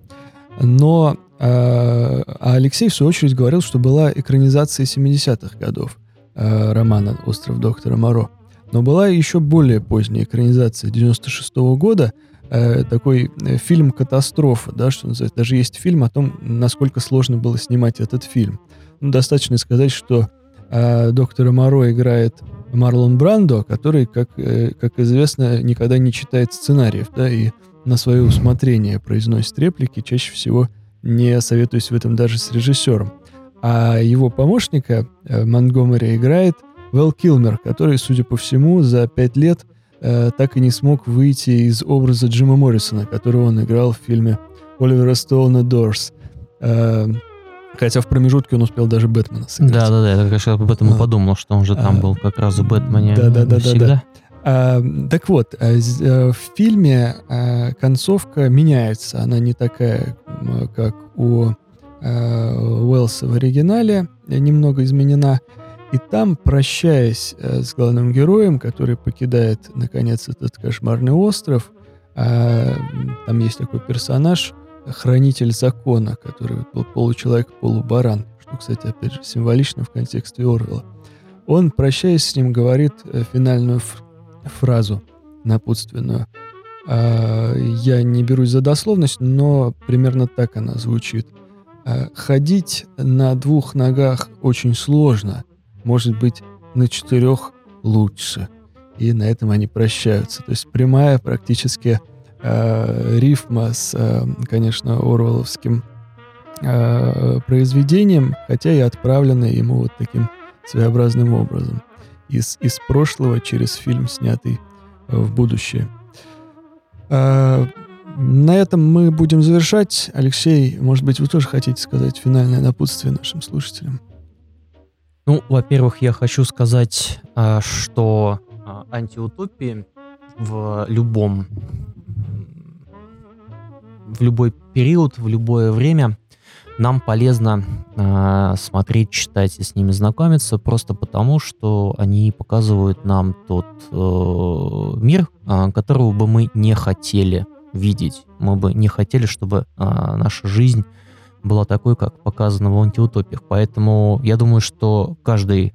Но э, Алексей, в свою очередь, говорил, что была экранизация 70-х годов э, романа «Остров доктора Моро». Но была еще более поздняя экранизация 96 года, э, такой э, фильм «Катастрофа», да, что называется. Даже есть фильм о том, насколько сложно было снимать этот фильм. Достаточно сказать, что э, доктора Моро играет Марлон Брандо, который, как, э, как известно, никогда не читает сценариев, да, и на свое усмотрение произносит реплики, чаще всего не советуюсь в этом даже с режиссером. А его помощника э, Монгомери играет Вэл Килмер, который, судя по всему, за пять лет э, так и не смог выйти из образа Джима Моррисона, которого он играл в фильме Оливера Стоуна «Дорс». Э, хотя в промежутке он успел даже Бэтмена сыграть. Да-да-да, я как раз об этом и А. подумал, что он же там А. был как раз в Бэтмене Да-да-да-да-да. всегда. А, так вот, з- э, в фильме а, концовка меняется. Она не такая, как у Уэллса в оригинале, э, немного изменена. И там, прощаясь э, с главным героем, который покидает, наконец, этот кошмарный остров, там есть такой персонаж, хранитель закона, который был получеловек, полубаран, что, кстати, опять же, символично в контексте Орвелла. Он, прощаясь с ним, говорит э, финальную фразу напутственную. А, Я не берусь за дословность, но примерно так она звучит. А, Ходить на двух ногах очень сложно. Может быть, на четырех лучше. И на этом они прощаются. То есть прямая практически а, рифма с, а, конечно, Орвелловским а, произведением, хотя и отправленная ему вот таким своеобразным образом. Из, из прошлого через фильм, снятый э, в будущее. А, на этом мы будем завершать. Алексей, может быть, вы тоже хотите сказать финальное напутствие нашим слушателям? Ну, во-первых, я хочу сказать, а, что а, антиутопии в любом в любой период, в любое время нам полезно а, смотреть, читать и с ними знакомиться, просто потому, что они показывают нам тот э, мир, а, которого бы мы не хотели видеть. Мы бы не хотели, чтобы а, наша жизнь была такой, как показано в антиутопиях. Поэтому я думаю, что каждый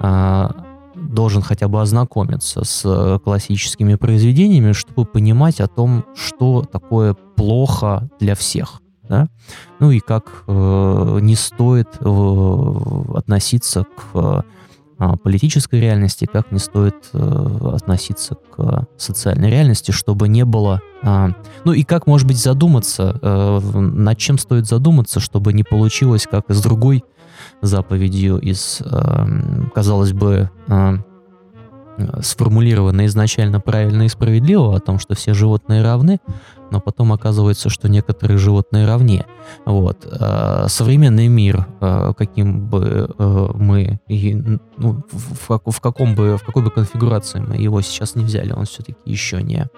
а, должен хотя бы ознакомиться с э, классическими произведениями, чтобы понимать о том, что такое плохо для всех. Да? Ну и как э, не стоит э, относиться к э, а, политической реальности, как не стоит э, относиться к социальной реальности, чтобы не было... а, ну и как, может быть, задуматься, э, над чем стоит задуматься, чтобы не получилось, как и с другой заповедью из, эм, казалось бы, э, сформулировано изначально правильно и справедливо о том, что все животные равны, но потом оказывается, что некоторые животные равнее. Вот. А Современный мир, э, каким бы э, мы, ну, в каком бы, в какой бы конфигурации мы его сейчас не взяли, он все-таки еще не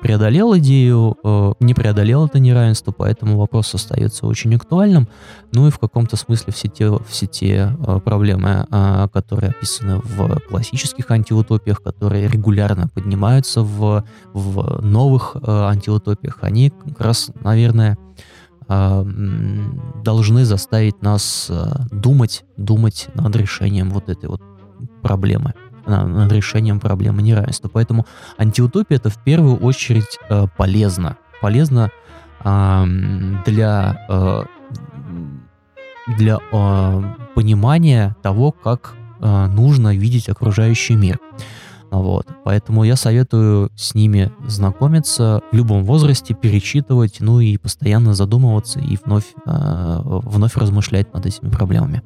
преодолел идею, э, не преодолел это неравенство, поэтому вопрос остается очень актуальным. Ну и в каком-то смысле все те, все те э, проблемы, э, которые описаны в классических антиутопиях, которые регулярно поднимаются в, в новых э, антиутопиях, они как раз, наверное, э, должны заставить нас э, думать, думать над решением вот этой вот проблемы, над решением проблемы неравенства. Поэтому антиутопия это в первую очередь э, полезно. Полезно ам, для, э, для э, понимания того, как э, нужно видеть окружающий мир. Вот. Поэтому я советую с ними знакомиться в любом возрасте, перечитывать, ну и постоянно задумываться и вновь, э, вновь размышлять над этими проблемами.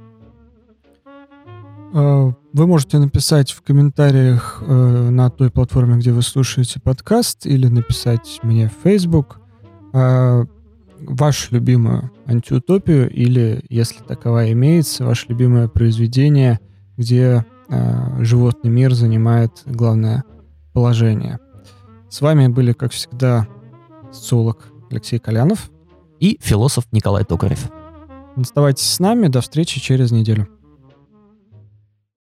Э, Вы можете написать в комментариях э, на той платформе, где вы слушаете подкаст, или написать мне в Facebook э, вашу любимую антиутопию, или, если таковая имеется, ваше любимое произведение, где животный мир занимает главное положение. С вами были, как всегда, социолог Алексей Колянов. И философ Николай Токарев. Оставайтесь с нами. До встречи через неделю.